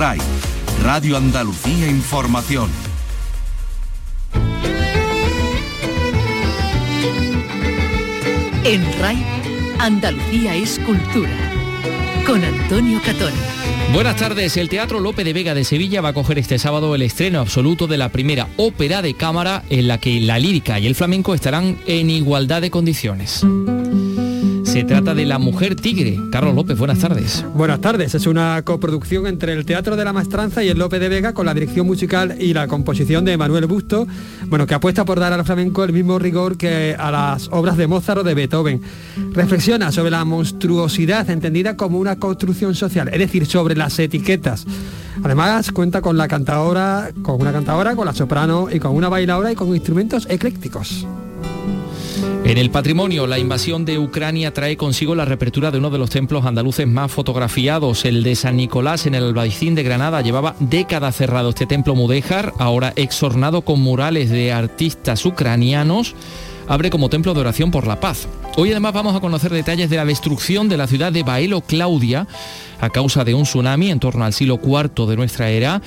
RAI, Radio Andalucía Información. En RAI, Andalucía es cultura. Con Antonio Catón. Buenas tardes. El Teatro Lope de Vega de Sevilla va a coger este sábado el estreno absoluto de la primera ópera de cámara en la que la lírica y el flamenco estarán en igualdad de condiciones. Se trata de La Mujer Tigre. Carlos López, buenas tardes. Buenas tardes. Es una coproducción entre el Teatro de la Maestranza y el Lope de Vega con la dirección musical y la composición de Manuel Busto, bueno, que apuesta por dar al flamenco el mismo rigor que a las obras de Mozart o de Beethoven. Reflexiona sobre la monstruosidad entendida como una construcción social, es decir, sobre las etiquetas. Además, cuenta con la cantadora, con una cantadora, con la soprano y con una bailadora y con instrumentos eclécticos. En el patrimonio, la invasión de Ucrania trae consigo la reapertura de uno de los templos andaluces más fotografiados, el de San Nicolás en el Albaicín de Granada. Llevaba décadas cerrado este templo mudéjar, ahora exornado con murales de artistas ucranianos abre como templo de oración por la paz. Hoy además vamos a conocer detalles de la destrucción de la ciudad de Baelo Claudia a causa de un tsunami en torno al siglo IV de nuestra era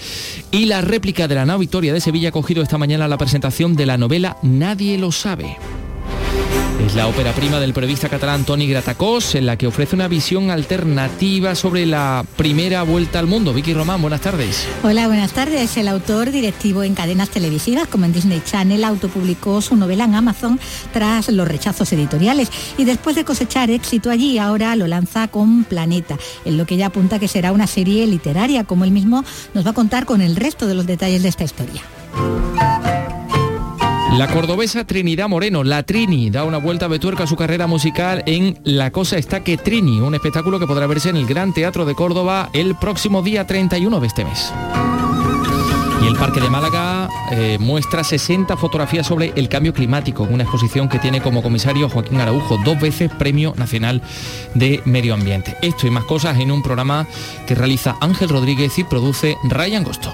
y la réplica de la nao Victoria de Sevilla ha cogido esta mañana la presentación de la novela Nadie lo sabe. Es la ópera prima del periodista catalán Toni Gratacós, en la que ofrece una visión alternativa sobre la primera vuelta al mundo. Vicky Román, buenas tardes. Hola, buenas tardes. El autor directivo en cadenas televisivas como en Disney Channel autopublicó su novela en Amazon tras los rechazos editoriales y después de cosechar éxito allí, ahora lo lanza con Planeta, en lo que ya apunta que será una serie literaria, como él mismo nos va a contar con el resto de los detalles de esta historia. La cordobesa Trinidad Moreno, la Trini, da una vuelta de tuerca a su carrera musical en La cosa está que Trini, un espectáculo que podrá verse en el Gran Teatro de Córdoba el próximo día 31 de este mes. Y el Parque de Málaga eh, muestra 60 fotografías sobre el cambio climático, una exposición que tiene como comisario Joaquín Araujo, dos veces Premio Nacional de Medio Ambiente. Esto y más cosas en un programa que realiza Ángel Rodríguez y produce Ryan Gosto.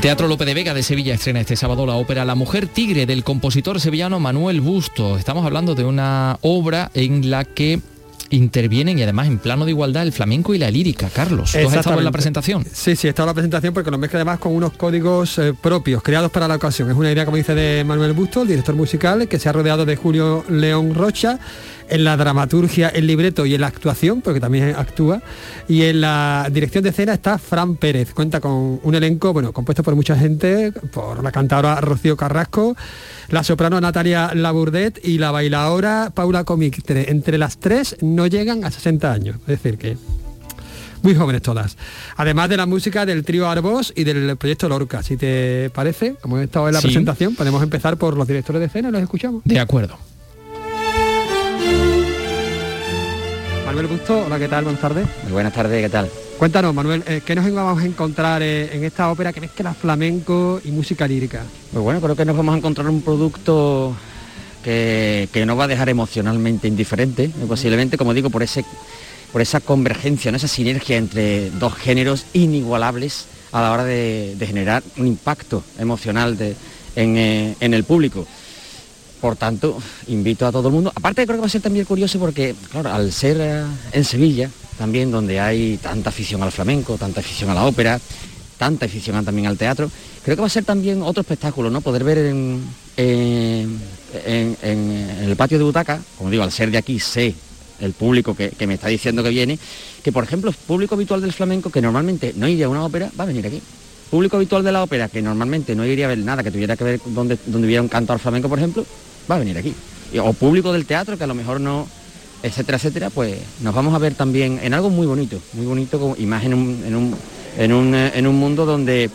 El Teatro Lope de Vega de Sevilla estrena este sábado la ópera La Mujer Tigre del compositor sevillano Manuel Busto. Estamos hablando de una obra en la que intervienen y además en plano de igualdad el flamenco y la lírica. Carlos, ¿tú has estado en la presentación? Sí, sí, he estado en la presentación porque lo mezcla además con unos códigos eh, propios, creados para la ocasión. Es una idea, como dice, de Manuel Busto, el director musical, que se ha rodeado de Julio León Rocha en la dramaturgia, el libreto y en la actuación, porque también actúa. Y en la dirección de escena está Fran Pérez. Cuenta con un elenco, bueno, compuesto por mucha gente, por la cantadora Rocío Carrasco, la soprano Natalia Laburdet y la bailadora Paula Comictre. Entre las tres no llegan a 60 años. Es decir, que muy jóvenes todas. Además de la música del trío Arbos y del proyecto Lorca. Si te parece, como he estado en la Sí. presentación, podemos empezar por los directores de escena los escuchamos. De acuerdo. Manuel Busto, hola, ¿qué tal? Buenas tardes. Muy buenas tardes, ¿qué tal? Cuéntanos, Manuel, eh, ¿qué nos vamos a encontrar eh, en esta ópera que mezcla flamenco y música lírica? Pues bueno, creo que nos vamos a encontrar un producto que, que nos va a dejar emocionalmente indiferente, eh, posiblemente, como digo, por, ese, por esa convergencia, ¿no? esa sinergia entre dos géneros inigualables a la hora de, de generar un impacto emocional de- en, en el público. Por tanto, invito a todo el mundo. Aparte creo que va a ser también curioso porque, claro, al ser eh, en Sevilla, también donde hay tanta afición al flamenco, tanta afición a la ópera, tanta afición también al teatro, creo que va a ser también otro espectáculo, ¿no? Poder ver en, el patio de butaca, como digo, al ser de aquí sé el público que, me está diciendo que viene, que por ejemplo, público habitual del flamenco que normalmente no iría a una ópera, va a venir aquí. Público habitual de la ópera que normalmente no iría a ver nada que tuviera que ver donde, donde hubiera un cantor flamenco, por ejemplo, va a venir aquí. O público del teatro que a lo mejor no, etcétera, etcétera, pues nos vamos a ver también en algo muy bonito, muy bonito, como, y más en un, en un, en un, eh, en un mundo donde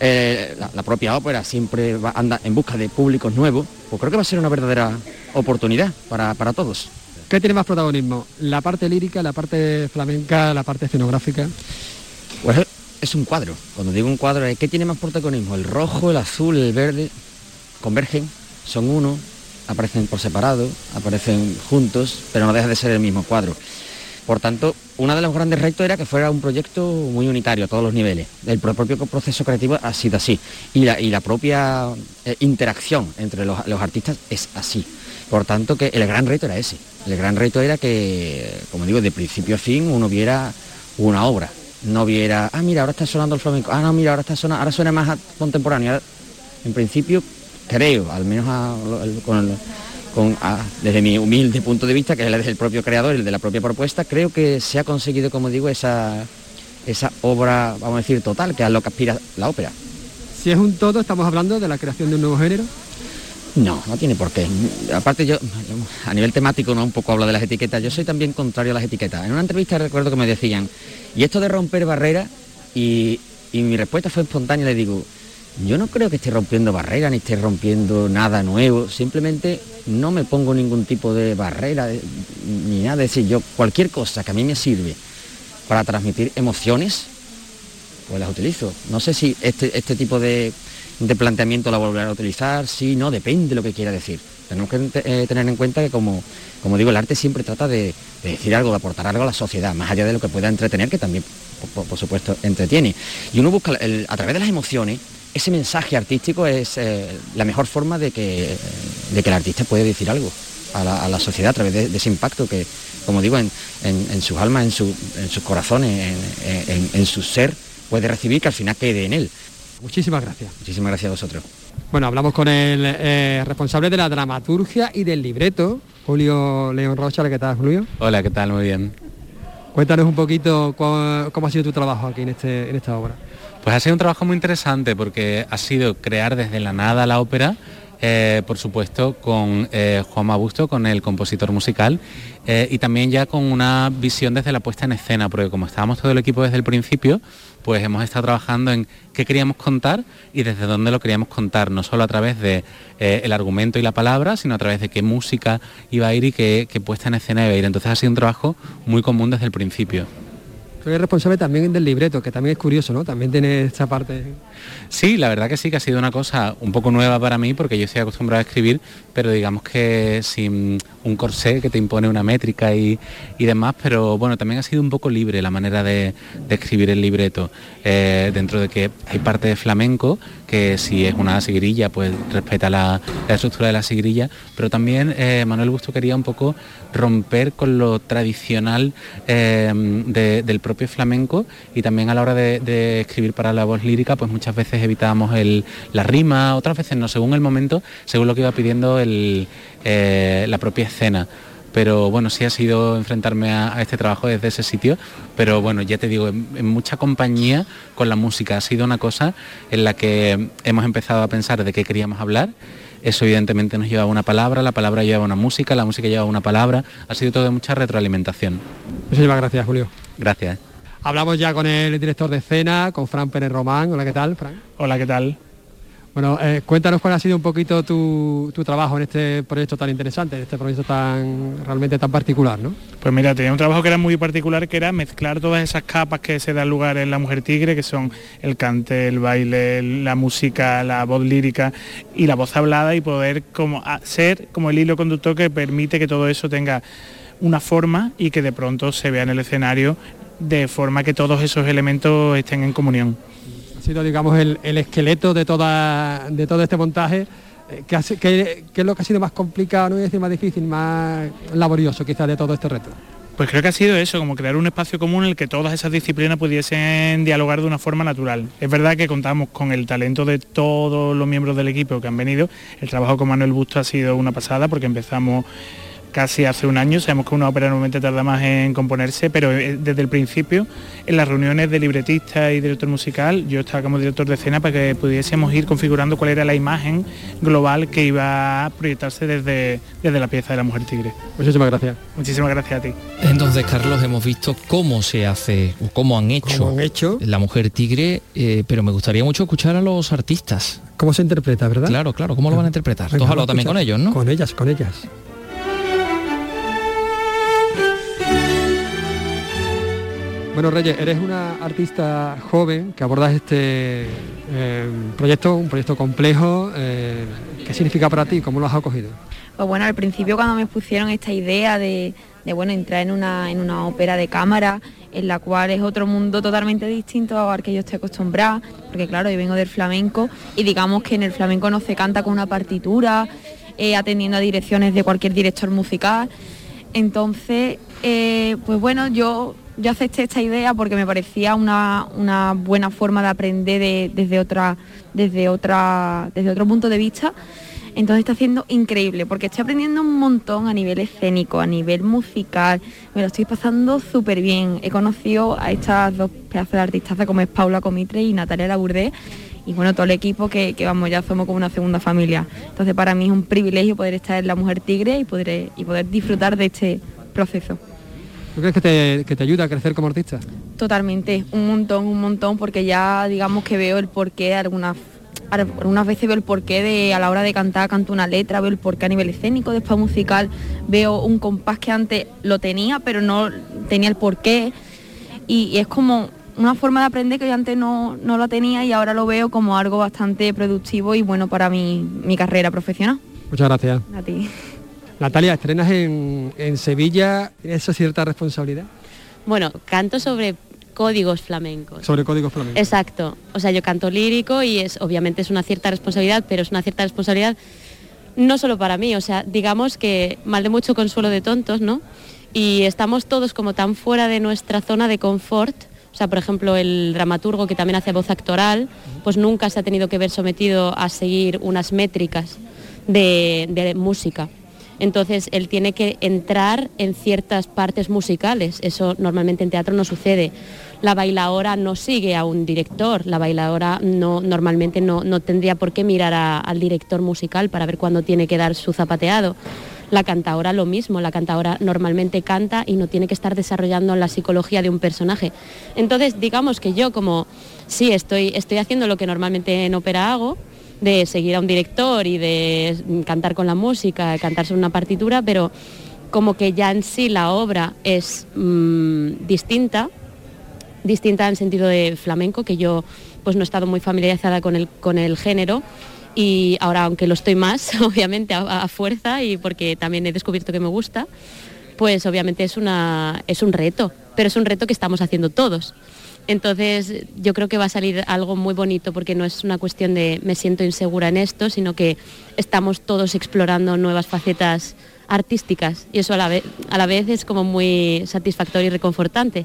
eh, la, propia ópera siempre anda en busca de públicos nuevos, pues creo que va a ser una verdadera oportunidad para, para todos. ¿Qué tiene más protagonismo? ¿La parte lírica, la parte flamenca, la parte escenográfica? Pues es un cuadro. Cuando digo un cuadro, ¿qué tiene más protagonismo? El rojo, el azul, el verde, convergen, son uno, aparecen por separado, aparecen juntos, pero no deja de ser el mismo cuadro. Por tanto, uno de los grandes retos era que fuera un proyecto muy unitario a todos los niveles. El propio proceso creativo ha sido así. Y la, propia eh, interacción entre los, artistas es así. Por tanto, que el gran reto era ese. El gran reto era que, como digo, de principio a fin uno viera una obra. No viera, ah, mira, ahora está sonando el flamenco, ah, no, mira, ahora está sonando, ahora suena más contemporáneo. en principio, creo, al menos con el, desde mi humilde punto de vista, que es el del propio creador, el de la propia propuesta, creo que se ha conseguido, como digo, esa, esa obra, vamos a decir, total, que es a lo que aspira la ópera. Si es un todo, estamos hablando de la creación de un nuevo género. No, no tiene por qué. Aparte yo, a nivel temático, no un poco hablo de las etiquetas, yo soy también contrario a las etiquetas. En una entrevista recuerdo que me decían, y esto de romper barreras, y, y mi respuesta fue espontánea, le digo, yo no creo que esté rompiendo barreras ni esté rompiendo nada nuevo, simplemente no me pongo ningún tipo de barrera ni nada, es decir, yo cualquier cosa que a mí me sirve para transmitir emociones, pues las utilizo. No sé si este, este tipo de, planteamiento la volverá a utilizar, sí, no, depende de lo que quiera decir. Tenemos que eh, tener en cuenta que, como, como digo, el arte siempre trata de, decir algo, de aportar algo a la sociedad, más allá de lo que pueda entretener, que también, por, supuesto, entretiene. Y uno busca, a través de las emociones, ese mensaje artístico es eh, la mejor forma de que, de que el artista puede decir algo a la, sociedad a través de, ese impacto que, como digo, en, sus almas, en, sus corazones, en, su ser, puede recibir que al final quede en él. Muchísimas gracias. Muchísimas gracias a vosotros. Bueno, hablamos con el eh, responsable de la dramaturgia y del libreto, Julio León Rocha. ¿Qué tal, Julio? Hola, ¿qué tal? Muy bien. Cuéntanos un poquito cómo, ha sido tu trabajo aquí en, este, en esta obra. Pues ha sido un trabajo muy interesante porque ha sido crear desde la nada la ópera, eh, por supuesto con eh, Juan Mabusto, con el compositor musical, eh, y también ya con una visión desde la puesta en escena, porque como estábamos todo el equipo desde el principio, pues hemos estado trabajando en qué queríamos contar y desde dónde lo queríamos contar, no solo a través de el argumento y la palabra, sino a través de qué música iba a ir y qué puesta en escena iba a ir. Entonces ha sido un trabajo muy común desde el principio. Soy responsable también del libreto, que también es curioso, ¿no? También tiene esta parte. Sí, la verdad que sí, que ha sido una cosa un poco nueva para mí, porque yo estoy acostumbrado a escribir, pero digamos que sin un corsé que te impone una métrica y, demás, pero bueno, también ha sido un poco libre la manera de, escribir el libreto, eh, dentro de que hay parte de flamenco, que si es una sigrilla, pues respeta la, estructura de la sigrilla, pero también eh, Manuel Busto quería un poco romper con lo tradicional eh, del propio flamenco y también a la hora de, escribir para la voz lírica, pues muchas veces evitábamos la rima, otras veces no, según el momento, según lo que iba pidiendo eh, la propia escena pero bueno, sí ha sido enfrentarme a, este trabajo desde ese sitio, pero bueno, ya te digo, en, mucha compañía con la música, ha sido una cosa en la que hemos empezado a pensar de qué queríamos hablar eso evidentemente nos lleva a una palabra, la palabra lleva una música, la música lleva una palabra. Ha sido todo de mucha retroalimentación. Muchísimas gracias, Julio. Gracias. Hablamos ya con el director de escena, con Fran Pérez Román. Hola, ¿qué tal, Fran? Hola, ¿qué tal? Bueno, eh, cuéntanos cuál ha sido un poquito tu, trabajo en este proyecto tan interesante, en este proyecto tan realmente tan particular, ¿no? Pues mira, tenía un trabajo que era muy particular, que era mezclar todas esas capas que se dan lugar en La Mujer Tigre, que son el cante, el baile, la música, la voz lírica y la voz hablada y poder como ser como el hilo conductor que permite que todo eso tenga una forma y que de pronto se vea en el escenario de forma que todos esos elementos estén en comunión sido, digamos, el, esqueleto de, toda, de todo este montaje. Eh, ¿Qué, es lo que ha sido más complicado, no voy a decir más difícil, más laborioso quizás de todo este reto? Pues creo que ha sido eso, como crear un espacio común en el que todas esas disciplinas pudiesen dialogar de una forma natural. Es verdad que contamos con el talento de todos los miembros del equipo que han venido. El trabajo con Manuel Busto ha sido una pasada porque empezamos casi hace un año. Sabemos que una ópera normalmente tarda más en componerse, pero eh, desde el principio, en las reuniones de libretista y director musical, yo estaba como director de escena para que pudiésemos ir configurando cuál era la imagen global que iba a proyectarse desde, desde la pieza de la Mujer Tigre. Muchísimas gracias. Muchísimas gracias a ti. Entonces, Carlos, hemos visto cómo se hace, o cómo han hecho, ¿Cómo han hecho? la Mujer Tigre, eh, pero me gustaría mucho escuchar a los artistas. ¿Cómo se interpreta, verdad? Claro, claro, ¿cómo lo van a interpretar? Tú has hablado también con ellos, ¿no? Con ellas, con ellas. Bueno, Reyes, eres una artista joven que abordas este eh, proyecto, un proyecto complejo. eh, ¿Qué significa para ti? ¿Cómo lo has acogido? Pues bueno, al principio cuando me pusieron esta idea de, bueno, entrar en una, en una ópera de cámara, en la cual es otro mundo totalmente distinto al que yo estoy acostumbrada, porque claro, yo vengo del flamenco y digamos que en el flamenco no se canta con una partitura, eh, atendiendo a direcciones de cualquier director musical. Entonces, eh, pues bueno, yo, yo acepté esta idea porque me parecía una, una buena forma de aprender de- desde, otra, desde, otra, desde otro punto de vista. Entonces está haciendo increíble porque estoy aprendiendo un montón a nivel escénico, a nivel musical, me lo estoy pasando súper bien. He conocido a estas dos pedazos de artistas como es Paula Comitre y Natalia Laburdé y bueno, todo el equipo que, que vamos, ya somos como una segunda familia. Entonces para mí es un privilegio poder estar en La Mujer Tigre y poder, y poder disfrutar de este proceso. ¿Tú crees que te, que te ayuda a crecer como artista? Totalmente, un montón, un montón, porque ya digamos que veo el porqué de algunas algunas veces veo el porqué de a la hora de cantar canto una letra, veo el porqué a nivel escénico, después musical, veo un compás que antes lo tenía, pero no tenía el porqué. Y, y es como una forma de aprender que yo antes no, no lo tenía y ahora lo veo como algo bastante productivo y bueno para mi, mi carrera profesional. Muchas gracias. A ti. Natalia, estrenas en, en Sevilla, ¿tienes esa cierta responsabilidad Bueno, canto sobre códigos flamencos. sobre códigos flamencos? Exacto. O sea, yo canto lírico y es obviamente es una cierta responsabilidad, pero es una cierta responsabilidad no solo para mí, o sea, digamos que mal de mucho consuelo de tontos, ¿no? Y estamos todos como tan fuera de nuestra zona de confort. O sea, por ejemplo, el dramaturgo que también hace voz actoral, pues nunca se ha tenido que ver sometido a seguir unas métricas de, de música. Entonces, él tiene que entrar en ciertas partes musicales. Eso normalmente en teatro no sucede. La bailadora no sigue a un director. La bailadora no, normalmente no, no tendría por qué mirar al director musical para ver cuándo tiene que dar su zapateado. La cantadora lo mismo. La cantadora normalmente canta y no tiene que estar desarrollando la psicología de un personaje. Entonces, digamos que yo como sí estoy, estoy haciendo lo que normalmente en ópera hago, de seguir a un director y de cantar con la música, cantar sobre una partitura, pero como que ya en sí la obra es mm, distinta, distinta en sentido de flamenco, que yo pues no he estado muy familiarizada con el, con el género y ahora aunque lo estoy más, obviamente a, a fuerza y porque también he descubierto que me gusta, pues obviamente es, una, es un reto, pero es un reto que estamos haciendo todos. Entonces yo creo que va a salir algo muy bonito porque no es una cuestión de me siento insegura en esto, sino que estamos todos explorando nuevas facetas artísticas y eso a la vez, a la vez es como muy satisfactorio y reconfortante.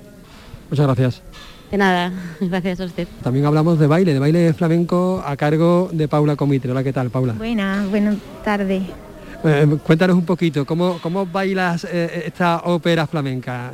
Muchas gracias. De nada, gracias a usted. También hablamos de baile, de baile flamenco a cargo de Paula Comitre. Hola, ¿qué tal, Paula? Buenas, buenas tardes. Eh, cuéntanos un poquito, ¿cómo, cómo bailas eh, esta ópera flamenca?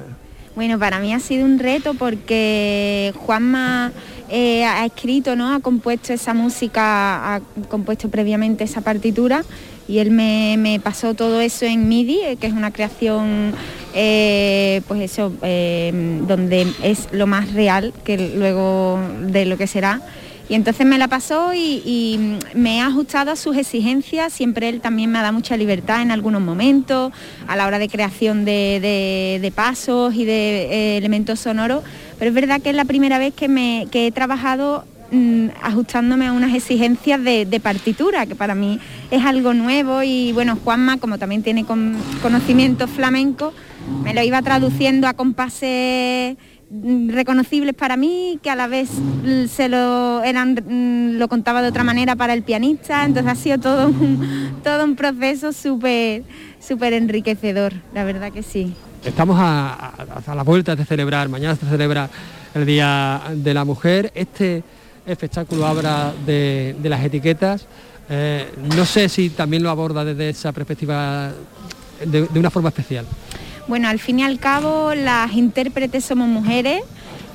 Bueno, para mí ha sido un reto porque Juanma eh, ha escrito, ¿no? Ha compuesto esa música, ha compuesto previamente esa partitura y él me, me pasó todo eso en MIDI, eh, que es una creación, eh, pues eso, donde es lo más real que luego de lo que será. Y entonces me la pasó y, me ha ajustado a sus exigencias. Siempre él también me ha dado mucha libertad en algunos momentos, a la hora de creación de, pasos y de eh, elementos sonoros. Pero es verdad que es la primera vez que, he trabajado mm, ajustándome a unas exigencias de, partitura, que para mí es algo nuevo. Y bueno, Juanma, como también tiene con- conocimientos flamencos, me lo iba traduciendo a compases reconocibles para mí, que a la vez se lo eran mm, lo contaba de otra manera para el pianista, entonces ha sido todo un, todo un proceso súper súper enriquecedor, la verdad que sí. Estamos a, a- a la vuelta de celebrar, mañana se celebra el Día de la Mujer. Este espectáculo habla de, de las etiquetas. Eh, no sé si también lo aborda desde esa perspectiva de, de una forma especial? Bueno, al fin y al cabo las intérpretes somos mujeres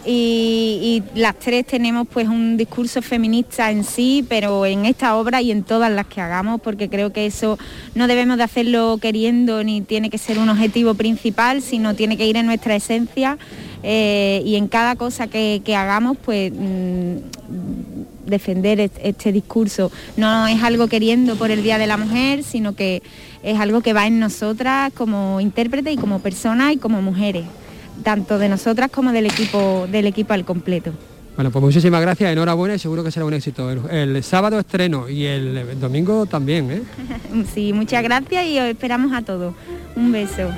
y, las tres tenemos pues un discurso feminista en sí, pero en esta obra y en todas las que hagamos, porque creo que eso no debemos de hacerlo queriendo ni tiene que ser un objetivo principal, sino tiene que ir en nuestra esencia eh, y en cada cosa que, que hagamos pues mmm, defender este discurso. No es algo queriendo por el Día de la Mujer, sino que es algo que va en nosotras como intérprete y como persona y como mujeres tanto de nosotras como del equipo, del equipo al completo. Bueno, pues muchísimas gracias, enhorabuena y seguro que será un éxito. El, el sábado estreno y el, el domingo también, ¿eh? sí, muchas gracias y os esperamos a todos. Un beso.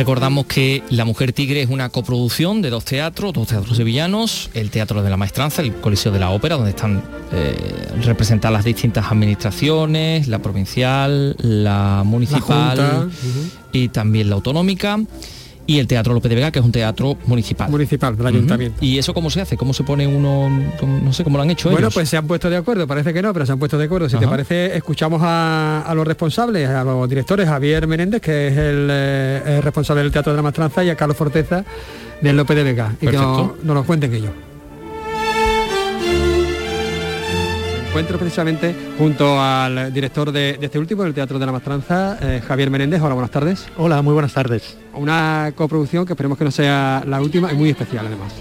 Recordamos que La Mujer Tigre es una coproducción de dos teatros, dos teatros sevillanos, el Teatro de la Maestranza, el Coliseo de la Ópera, donde están eh, representadas las distintas administraciones, la provincial, la municipal La y también la autonómica. Y el Teatro López de Vega, que es un teatro municipal. Municipal, del ayuntamiento. ¿Y eso cómo se hace? ¿Cómo se pone uno? No sé cómo lo han hecho Bueno, ellos? pues se han puesto de acuerdo, parece que no, pero se han puesto de acuerdo. Si te parece, escuchamos a, a los responsables, a los directores, Javier Menéndez, que es el, eh, el responsable del Teatro de la Maestranza, y a Carlos Forteza, del López de Vega, y que nos, Perfecto. nos lo cuenten ellos. Encuentro precisamente junto al director de, de este último, del Teatro de la Maestranza, eh, Javier Menéndez. Hola, buenas tardes. Hola, muy buenas tardes. Una coproducción que esperemos que no sea la última y muy especial además.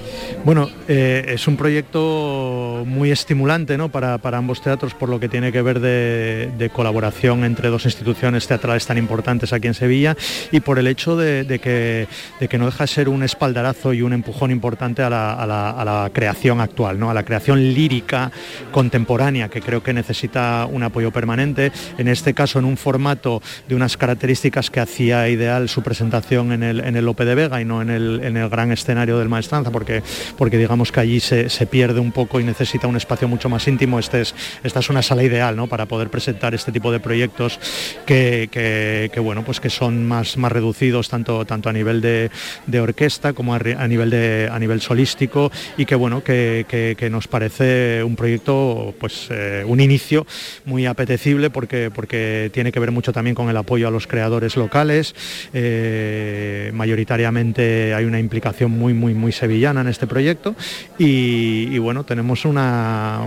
Bueno, eh, es un proyecto muy estimulante ¿no? para, para ambos teatros por lo que tiene que ver de, de colaboración entre dos instituciones teatrales tan importantes aquí en Sevilla y por el hecho de, de que, de que no deja de ser un espaldarazo y un empujón importante a la, a la- a la creación actual, ¿no? a la creación lírica contemporánea que creo que necesita un apoyo permanente, en este caso en un formato de unas características que hacía ideal su presentación en el, en el Lope de Vega y no en el, en el gran escenario del Maestranza, porque, porque digamos que allí se, se pierde un poco y necesita un espacio mucho más íntimo. Este es, esta es una sala ideal ¿no? para poder presentar este tipo de proyectos que, que- bueno, pues que son más, más reducidos tanto, tanto a nivel de, de orquesta como a, a nivel, de, a nivel solístico y que, bueno, que- que nos parece un proyecto, pues eh, un inicio muy apetecible porque, porque tiene que ver mucho también con el apoyo a los creadores locales. Eh, mayoritariamente hay una implicación muy, muy, muy sevillana en este proyecto y, bueno, tenemos una,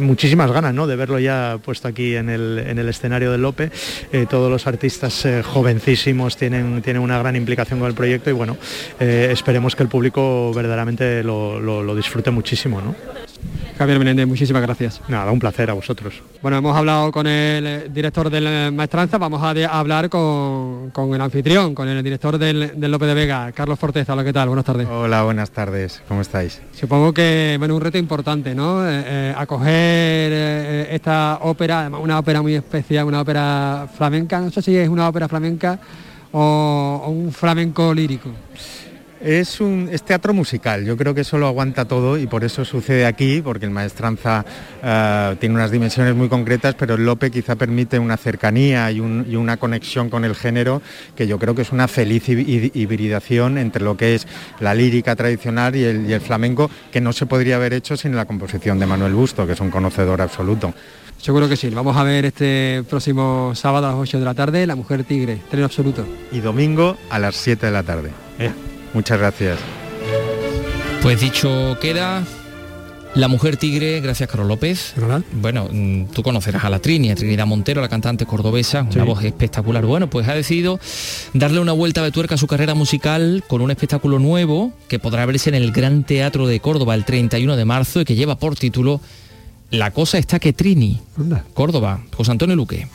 muchísimas ganas ¿no? de verlo ya puesto aquí en el, en el escenario del Lope. Eh, todos los artistas jovencísimos tienen, tienen una gran implicación con el proyecto y bueno, esperemos que el público verdaderamente lo, lo- lo disfrute muchísimo. ¿no? Javier Menéndez, muchísimas gracias. Nada, un placer a vosotros. Bueno, hemos hablado con el eh, director de la maestranza, vamos a, de- a hablar con, con el anfitrión, con el director del, del López de Vega, Carlos Forteza. Hola, ¿qué tal? Buenas tardes. Hola, buenas tardes. ¿Cómo estáis? Supongo que, bueno, un reto importante, ¿no? Eh, eh, acoger eh, esta ópera, además una ópera muy especial, una ópera flamenca, no sé si es una ópera flamenca o, o un flamenco lírico. Es un es teatro musical, yo creo que eso lo aguanta todo y por eso sucede aquí, porque el Maestranza eh, tiene unas dimensiones muy concretas, pero el Lope quizá permite una cercanía y, un- y una conexión con el género que yo creo que es una feliz hib- hib- hibridación entre lo que es la lírica tradicional y el, y el flamenco, que no se podría haber hecho sin la composición de Manuel Busto, que es un conocedor absoluto. Seguro que sí. Vamos a ver este próximo sábado a las 8 de la tarde, La Mujer Tigre, estreno absoluto. Y domingo a las 7 de la tarde. Muchas gracias. Pues dicho queda, La Mujer Tigre, gracias Carlos López. Bueno, mm, tú conocerás a la Trini, a Trinidad Montero, la cantante cordobesa, una voz espectacular. Bueno, pues ha decidido darle una vuelta de tuerca a su carrera musical con un espectáculo nuevo que podrá verse en el Gran Teatro de Córdoba el 31 de marzo y que lleva por título La cosa está que Trini. Córdoba, José Antonio Luque.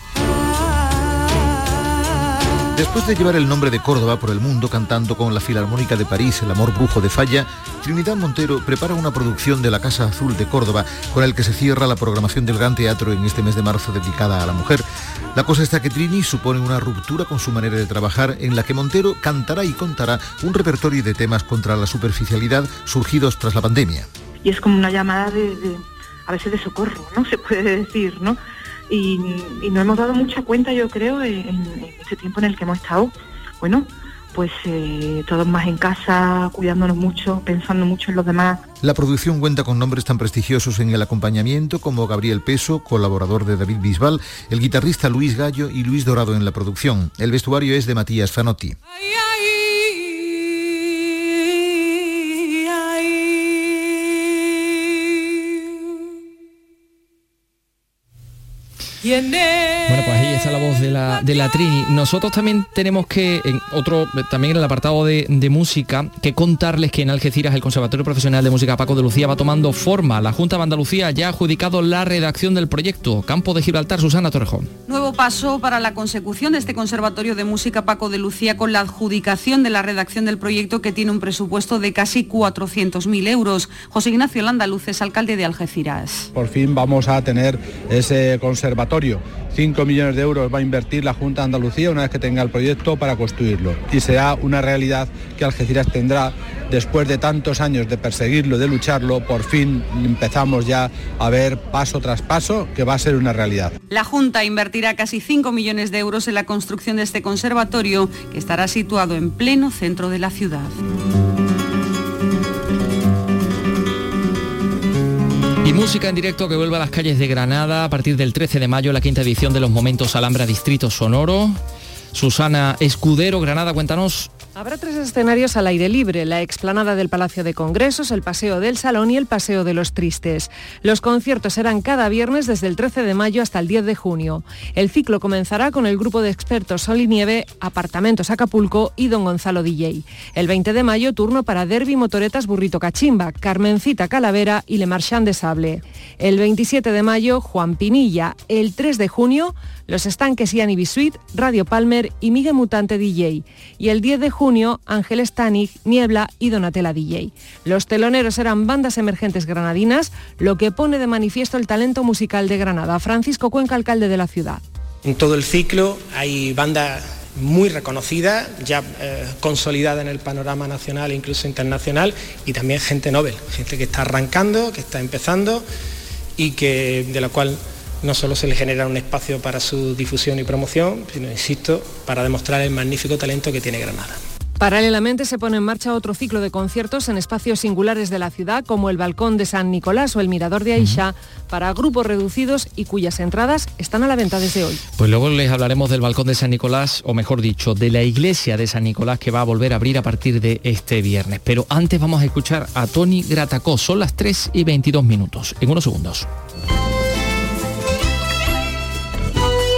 Después de llevar el nombre de Córdoba por el mundo cantando con la Filarmónica de París El amor brujo de Falla, Trinidad Montero prepara una producción de la Casa Azul de Córdoba con el que se cierra la programación del Gran Teatro en este mes de marzo dedicada a la mujer. La cosa está que Trini supone una ruptura con su manera de trabajar en la que Montero cantará y contará un repertorio de temas contra la superficialidad surgidos tras la pandemia. y es como una llamada de, de- a veces de socorro, ¿no? Se puede decir, ¿no? Y, y nos hemos dado mucha cuenta, yo creo, en, en ese tiempo en el que hemos estado, bueno, pues eh, todos más en casa, cuidándonos mucho, pensando mucho en los demás. La producción cuenta con nombres tan prestigiosos en el acompañamiento como Gabriel Peso, colaborador de David Bisbal, el guitarrista Luis Gallo y Luis Dorado en la producción. El vestuario es de Matías Zanotti. Bueno, pues ahí está la voz de la, de la Trini. Nosotros también tenemos que, en otro, también en el apartado de, de, música, que contarles que en Algeciras el Conservatorio Profesional de Música Paco de Lucía va tomando forma. La Junta de Andalucía ya ha adjudicado la redacción del proyecto. Campo de Gibraltar, Susana Torrejón. Nuevo paso para la consecución de este Conservatorio de Música Paco de Lucía con la adjudicación de la redacción del proyecto que tiene un presupuesto de casi 400.000 euros. José Ignacio Landaluces, alcalde de Algeciras. Por fin vamos a tener ese conservatorio 5 millones de euros va a invertir la Junta de Andalucía una vez que tenga el proyecto para construirlo. Y será una realidad que Algeciras tendrá después de tantos años de perseguirlo, de lucharlo, por fin empezamos ya a ver paso tras paso que va a ser una realidad. La Junta invertirá casi 5 millones de euros en la construcción de este conservatorio que estará situado en pleno centro de la ciudad. Música en directo que vuelve a las calles de Granada a partir del 13 de mayo, la quinta edición de los Momentos Alhambra Distrito Sonoro. Susana Escudero, Granada, cuéntanos. Habrá tres escenarios al aire libre, la explanada del Palacio de Congresos, el Paseo del Salón y el Paseo de los Tristes. Los conciertos serán cada viernes desde el 13 de mayo hasta el 10 de junio. El ciclo comenzará con el grupo de expertos Sol y Nieve, Apartamentos Acapulco y Don Gonzalo DJ. El 20 de mayo turno para Derby Motoretas Burrito Cachimba, Carmencita Calavera y Le Marchand de Sable. El 27 de mayo Juan Pinilla. El 3 de junio los estanques y Bisuit, Radio Palmer y Miguel Mutante DJ. Y el 10 de junio, Ángel Stanik, Niebla y Donatella DJ. Los teloneros eran bandas emergentes granadinas, lo que pone de manifiesto el talento musical de Granada. Francisco Cuenca, alcalde de la ciudad. En todo el ciclo hay bandas muy reconocida, ya eh, consolidada en el panorama nacional e incluso internacional, y también gente Nobel, gente que está arrancando, que está empezando y que de la cual no solo se le genera un espacio para su difusión y promoción, sino, insisto, para demostrar el magnífico talento que tiene Granada. Paralelamente se pone en marcha otro ciclo de conciertos en espacios singulares de la ciudad, como el Balcón de San Nicolás o el Mirador de Aisha, para grupos reducidos y cuyas entradas están a la venta desde hoy. Pues luego les hablaremos del Balcón de San Nicolás, o mejor dicho, de la iglesia de San Nicolás que va a volver a abrir a partir de este viernes. Pero antes vamos a escuchar a Tony Gratacó. Son las 3 y 22 minutos. En unos segundos.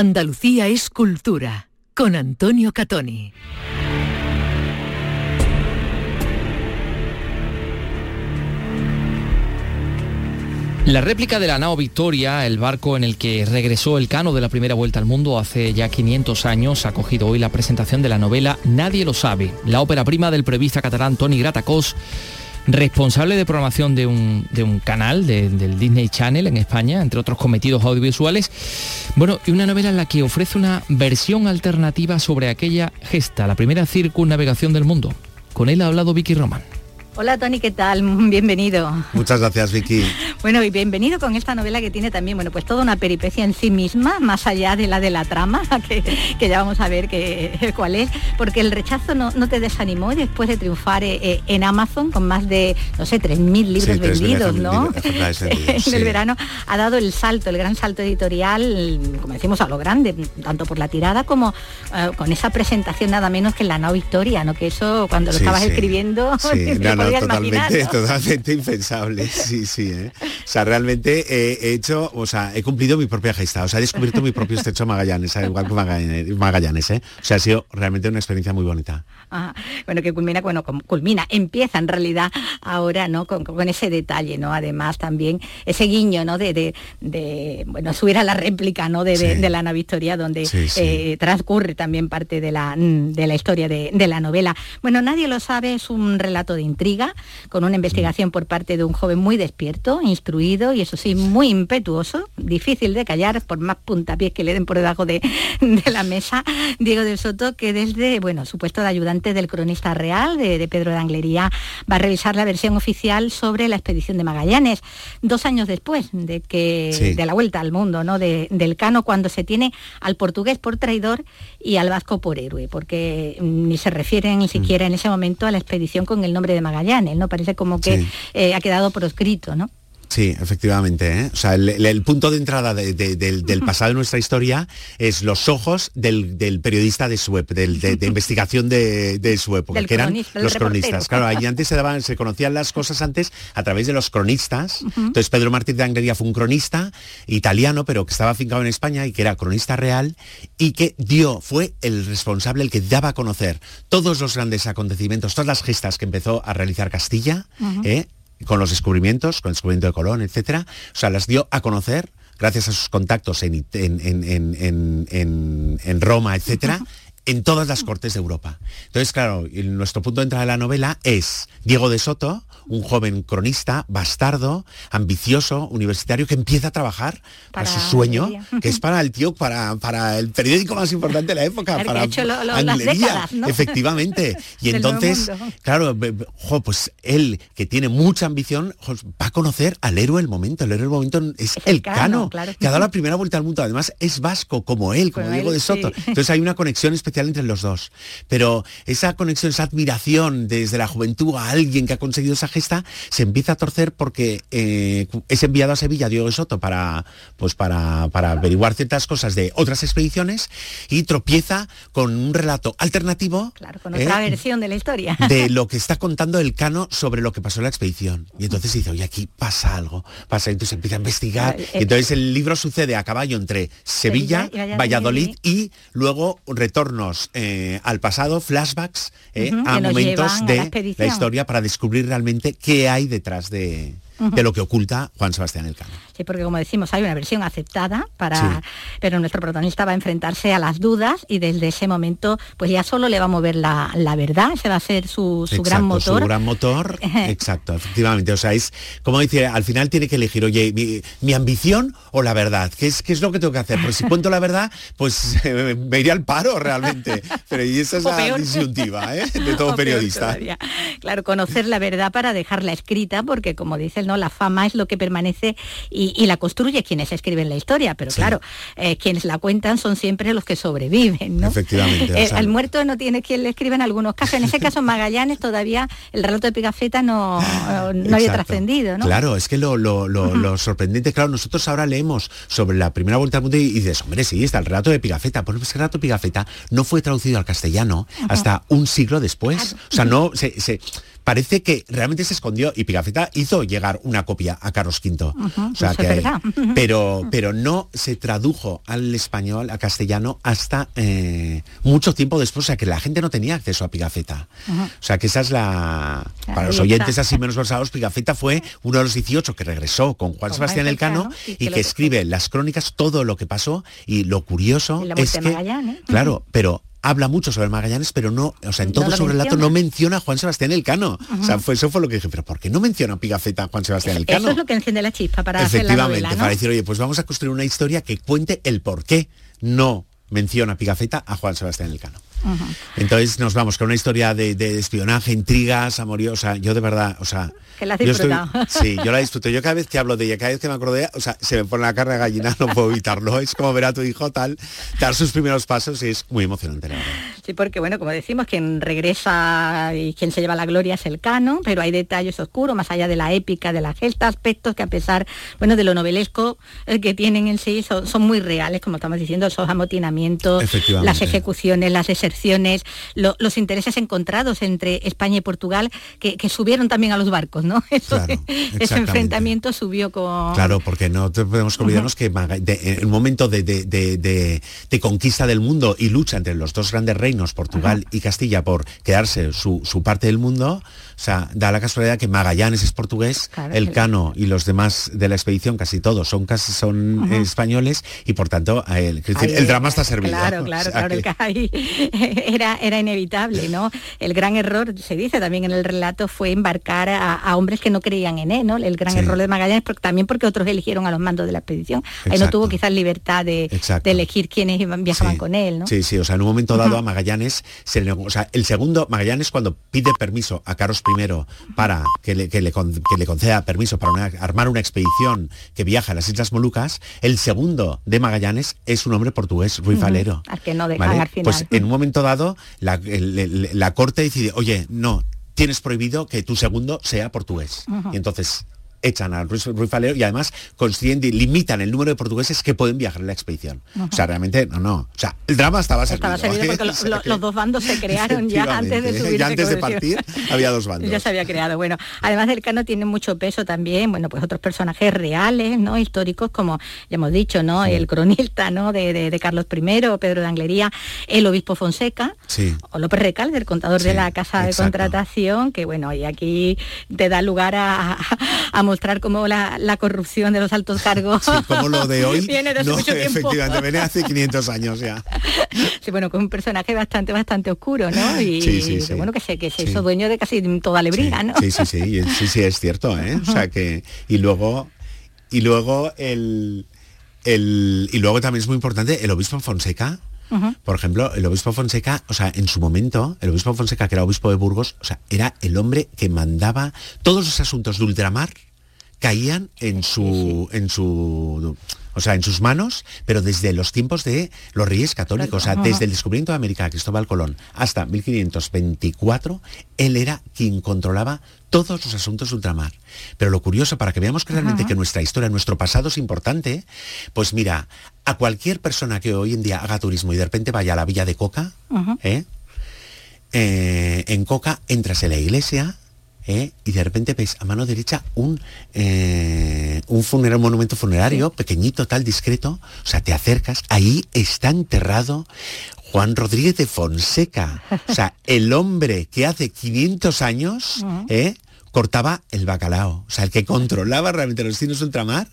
Andalucía es cultura, con Antonio Catoni. La réplica de la nao Victoria, el barco en el que regresó el cano de la primera vuelta al mundo hace ya 500 años, ha acogido hoy la presentación de la novela Nadie lo sabe, la ópera prima del prevista catalán Tony Gratacós, responsable de programación de un, canal del Disney Channel en España, entre otros cometidos audiovisuales. Bueno, y una novela en la que ofrece una versión alternativa sobre aquella gesta, la primera circunnavegación del mundo. Con él ha hablado Vicky Roman. Hola Tony, ¿qué tal? Bienvenido. Muchas gracias Vicky. Bueno, y bienvenido con esta novela que tiene también, bueno, pues toda una peripecia en sí misma, más allá de la de la trama, que, ya vamos a ver que, cuál es, porque el rechazo no, te desanimó después de triunfar eh, eh, en Amazon con más de, no sé, 3.000 libros vendidos, ¿no? en el verano ha dado el salto, el gran salto editorial, como decimos, a lo grande, tanto por la tirada como eh, con esa presentación nada menos que en la no Victoria, ¿no? Que eso cuando lo estabas escribiendo... totalmente, totalmente impensable, sí, sí. ¿eh? sea, realmente eh, he hecho, o sea, he cumplido mi propia gesta, o sea, he descubierto mi propio estrecho Magallanes, igual que Magallanes, Magallanes, ¿eh? O sea, ha sido realmente una experiencia muy bonita. Ajá. Bueno, que culmina, bueno, culmina, empieza en realidad ahora, ¿no? Con, con ese detalle, ¿no? Además también ese guiño, ¿no? De, de, de, bueno, subir a la réplica, ¿no? De, de- Sí. de la Ana Victoria, donde Sí, sí. eh, transcurre también parte de la, mm, de la historia de, de la novela. Bueno, nadie lo sabe, es un relato de intriga, con una investigación por parte de un joven muy despierto, instruido y eso sí, muy impetuoso, difícil de callar, por más puntapiés que le den por debajo de, de la mesa, Diego del Soto, que desde, bueno, su puesto de ayudante del cronista real, de, de Pedro de Anglería, va a revisar la versión oficial sobre la expedición de Magallanes, dos años después de que Sí. de la vuelta al mundo, ¿no? De- del Cano, cuando se tiene al portugués por traidor y al vasco por héroe, porque mm, ni se refieren ni siquiera en ese momento a la expedición con el nombre de Magallanes, ¿no? Parece como que Sí. eh, ha quedado proscrito, ¿no? Sí, efectivamente. ¿eh? O sea, el, punto de entrada de- de- del, del pasado de nuestra historia es los ojos del, del periodista de su web, del- de, de investigación de, su época, que eran los reportero. cronistas. Claro, ahí antes se daban, se conocían las cosas antes a través de los cronistas. Entonces Pedro Martín de Anglería fue un cronista italiano, pero que estaba afincado en España y que era cronista real y que dio, fue el responsable, el que daba a conocer todos los grandes acontecimientos, todas las gestas que empezó a realizar Castilla. ¿eh? Con los descubrimientos, con el descubrimiento de Colón, etcétera, o sea, las dio a conocer gracias a sus contactos en, Roma, etcétera, en todas las cortes de Europa. Entonces, claro, nuestro punto de entrada de la novela es Diego de Soto, un joven cronista, bastardo, ambicioso, universitario, que empieza a trabajar para, Para su sueño, que es para el tío, para, para el periódico más importante de la época, para hecho lo- lo- las Anglería, décadas, ¿no? efectivamente. Y entonces, claro, jo, pues él, que tiene mucha ambición, jo, va a conocer al héroe del momento. El héroe del momento es, el el Cano, Cano, claro. que ha dado la primera vuelta al mundo. Además, es vasco, como él, como Como Diego él, de Soto. sí. Entonces hay una conexión especial entre los dos. Pero esa conexión, esa admiración desde la juventud a alguien que ha conseguido esa gesta, se empieza a torcer porque eh, es enviado a Sevilla Diego Soto para, pues para, para averiguar ciertas cosas de otras expediciones y tropieza con un relato alternativo Claro, con otra ¿eh? versión de la historia. de lo que está contando el Cano sobre lo que pasó en la expedición. Y entonces dice, oye, aquí pasa algo, pasa, entonces empieza a investigar. Claro, Y entonces el libro sucede a caballo entre Sevilla, Sevilla y Valladolid. Valladolid y luego eh, al pasado, flashbacks eh, a momentos a de la historia para descubrir realmente qué hay detrás de, de lo que oculta Juan Sebastián Elcano. Sí, porque como decimos, hay una versión aceptada para. Sí. Pero nuestro protagonista va a enfrentarse a las dudas y desde ese momento, pues ya solo le va a mover la, la verdad, ese va a ser su, su gran motor. Su gran motor, exacto, efectivamente. O sea, es como dice, al final tiene que elegir, oye, mi, mi ambición o la verdad. ¿Qué es, ¿Qué es lo que tengo que hacer? Pues si cuento la verdad, pues eh, me iría al paro realmente. Pero y esa es O la peor. disyuntiva ¿eh? de todo O periodista. Claro, conocer la verdad para dejarla escrita, porque como dices, ¿no? La fama es lo que permanece y, y la construye quienes escriben la historia, pero claro, eh, quienes la cuentan son siempre los que sobreviven, ¿no? Efectivamente, Eh, al muerto no tiene quien le escriba en algunos casos. En ese caso, Magallanes todavía el relato de Pigafetta no, no había trascendido, ¿no? Claro, es que lo, lo- lo- lo sorprendente, claro, nosotros ahora leemos sobre la primera vuelta al mundo y, y dices, hombre, sí, está el relato de Pigafetta. Pues es que el relato de Pigafetta no fue traducido al castellano hasta un siglo después. O sea, no, se, se- parece que realmente se escondió y Pigafetta hizo llegar una copia a Carlos V. O sea, que, pero, pero no se tradujo al español, a castellano, hasta eh, mucho tiempo después. O sea, que la gente no tenía acceso a Pigafetta. O sea, que esa es la... Para los oyentes está. así menos versados, Pigafetta fue uno de los 18 que regresó con Juan Con Sebastián Elcano y que escribe las crónicas todo lo que pasó y lo curioso Y la es que... Magallanes. Claro, pero habla mucho sobre Magallanes, pero no, o sea, en No todo lo su relato menciona. no menciona a Juan Sebastián Elcano. O sea, fue, eso fue lo que dije, pero ¿por qué no menciona a Pigafetta a Juan Sebastián Elcano? Eso es lo que enciende la chispa para hacer la Efectivamente, novela, ¿no? para decir, oye, pues vamos a construir una historia que cuente el por qué no menciona Pigafetta a Juan Sebastián Elcano. Entonces nos vamos con una historia de, de espionaje, intrigas, sea, yo de verdad, o sea... Que la has yo estoy- disfrutado. sí, yo la disfruto. Yo cada vez que hablo de ella, cada vez que me acuerdo de ella, o sea, se me pone la carne de gallina, no puedo evitarlo. Es como ver a tu hijo tal, dar sus primeros pasos y es muy emocionante, la verdad. Sí, porque bueno, como decimos, quien regresa y quien se lleva la gloria es el cano, pero hay detalles oscuros, más allá de la épica, de la gesta, aspectos que a pesar, bueno, de lo novelesco eh, que tienen en sí, son, son muy reales, como estamos diciendo, esos amotinamientos, las ejecuciones, las deserciones, lo- los intereses encontrados entre España y Portugal, que, que subieron también a los barcos, ¿no? Eso- ese exactamente. enfrentamiento subió con... Claro, porque no podemos olvidarnos que en el momento de, de- de- conquista del mundo y lucha entre los dos grandes reinos, Portugal y Castilla, por quedarse su, su parte del mundo, sea, da la casualidad que Magallanes es portugués, Claro, el el- Cano y los demás de la expedición, casi todos, son casi son eh, españoles y por tanto decir, Ahí, el drama está servido. Claro, O claro, sea claro, que- el ahí era, era inevitable, ¿no? El gran error, se dice también en el relato, fue embarcar a, a hombres que no creían en él, ¿no? El gran Sí. error de Magallanes, porque, también porque otros eligieron a los mandos de la expedición. Ahí no Exacto. tuvo quizás libertad de, Exacto. de elegir quiénes iban, viajaban Sí. con él, ¿no? Sí, sí, o sea, en un momento dado a Magallanes, se le- o sea, el segundo, Magallanes cuando pide permiso a Carlos I para que le, que le con- que le conceda permiso para una- armar una expedición que viaja a las Islas Molucas, el segundo de Magallanes es un hombre portugués, Ujú. Valero. Al que no dejan ¿vale? al final. Pues en un momento dado, la, el- el- la corte decide, oye, no, tienes prohibido que tu segundo sea portugués. Y entonces echan a Ruiz, Ruiz Valero y además consiguen, limitan el número de portugueses que pueden viajar en la expedición. O sea, realmente, no, no. O sea, el drama estaba servido. Estaba servido porque ¿eh? lo- O sea lo- que- los dos bandos se crearon ya antes de Efectivamente, subir. ya antes de partir había dos bandos. Ya se había creado. Bueno, además del cano tiene mucho peso también, bueno, pues otros personajes reales, ¿no? Históricos, como ya hemos dicho, ¿no? El cronista, ¿no? De, de- de Carlos I, Pedro de Anglería, el obispo Fonseca, Sí. o López Recal, del contador de la casa de contratación, que bueno, y aquí te da lugar a, a- a mostrar cómo la, la corrupción de los altos cargos Como lo de hoy, viene de no, mucho tiempo. efectivamente, viene hace 500 años ya. Sí, bueno, con un personaje bastante, bastante oscuro, ¿no? Y Sí, sí, que, sí. bueno, que se, que se hizo dueño de casi toda Lebrija, ¿no? Sí, sí, sí, sí, sí, es cierto, ¿eh? O sea que, y luego, y luego el, el, y luego también es muy importante el obispo Fonseca, por ejemplo, el obispo Fonseca, o sea, en su momento, el obispo Fonseca, que era obispo de Burgos, o sea, era el hombre que mandaba todos los asuntos de ultramar caían en su, en su, o sea, en sus manos, pero desde los tiempos de los reyes católicos, o sea, desde el descubrimiento de América de Cristóbal Colón hasta 1524, él era quien controlaba todos los asuntos de ultramar. Pero lo curioso, para que veamos que realmente Ajá. que nuestra historia, nuestro pasado es importante, pues mira, a cualquier persona que hoy en día haga turismo y de repente vaya a la villa de Coca. ¿eh? Eh, en Coca entras en la iglesia ¿eh? y de repente ves a mano derecha un, eh, un funerario, monumento funerario, pequeñito, tal, discreto, o sea, te acercas, ahí está enterrado Juan Rodríguez de Fonseca, o sea, el hombre que hace 500 años. ¿eh? Cortaba el bacalao, o sea, el que controlaba realmente los de ultramar,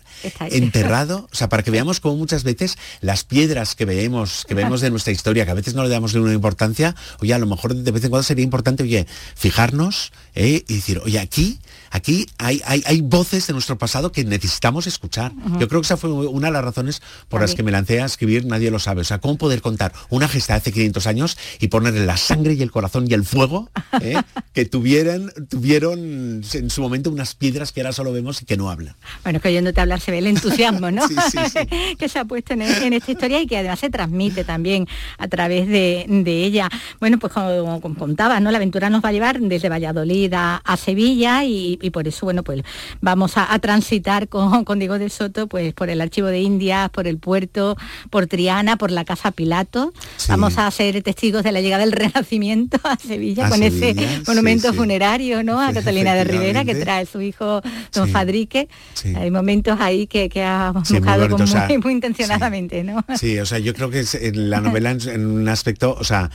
enterrado, o sea, para que veamos cómo muchas veces las piedras que vemos, que vemos de nuestra historia, que a veces no le damos ninguna importancia, oye, a lo mejor de vez en cuando sería importante, oye, fijarnos ¿eh? y decir, oye, aquí, aquí hay, hay, hay voces de nuestro pasado que necesitamos escuchar. Yo creo que esa fue una de las razones por las que me lancé a escribir Nadie lo sabe. O sea, cómo poder contar una gesta de hace 500 años y ponerle la sangre y el corazón y el fuego ¿eh? que tuvieran, tuvieron en su momento unas piedras que ahora solo vemos y que no hablan. Bueno, que oyéndote hablar se ve el entusiasmo, ¿no? Sí, sí, sí. que se ha puesto en, en esta historia y que además se transmite también a través de, de ella. Bueno, pues como, como contaba, ¿no? La aventura nos va a llevar desde Valladolid a, a Sevilla y, y por eso, bueno, pues vamos a, a transitar con, con Diego de Soto, pues por el Archivo de Indias, por el puerto, por Triana, por la Casa Pilato. Sí. Vamos a ser testigos de la llegada del Renacimiento a Sevilla A con Sevilla, ese monumento sí. funerario, ¿no? A Catalina de Rivera, que trae su hijo don. Fadrique. Hay momentos ahí que, que ha muy buscado o sea, muy, muy intencionadamente, ¿no? Sí, o sea, yo creo que es en la novela en, en un aspecto, o sea,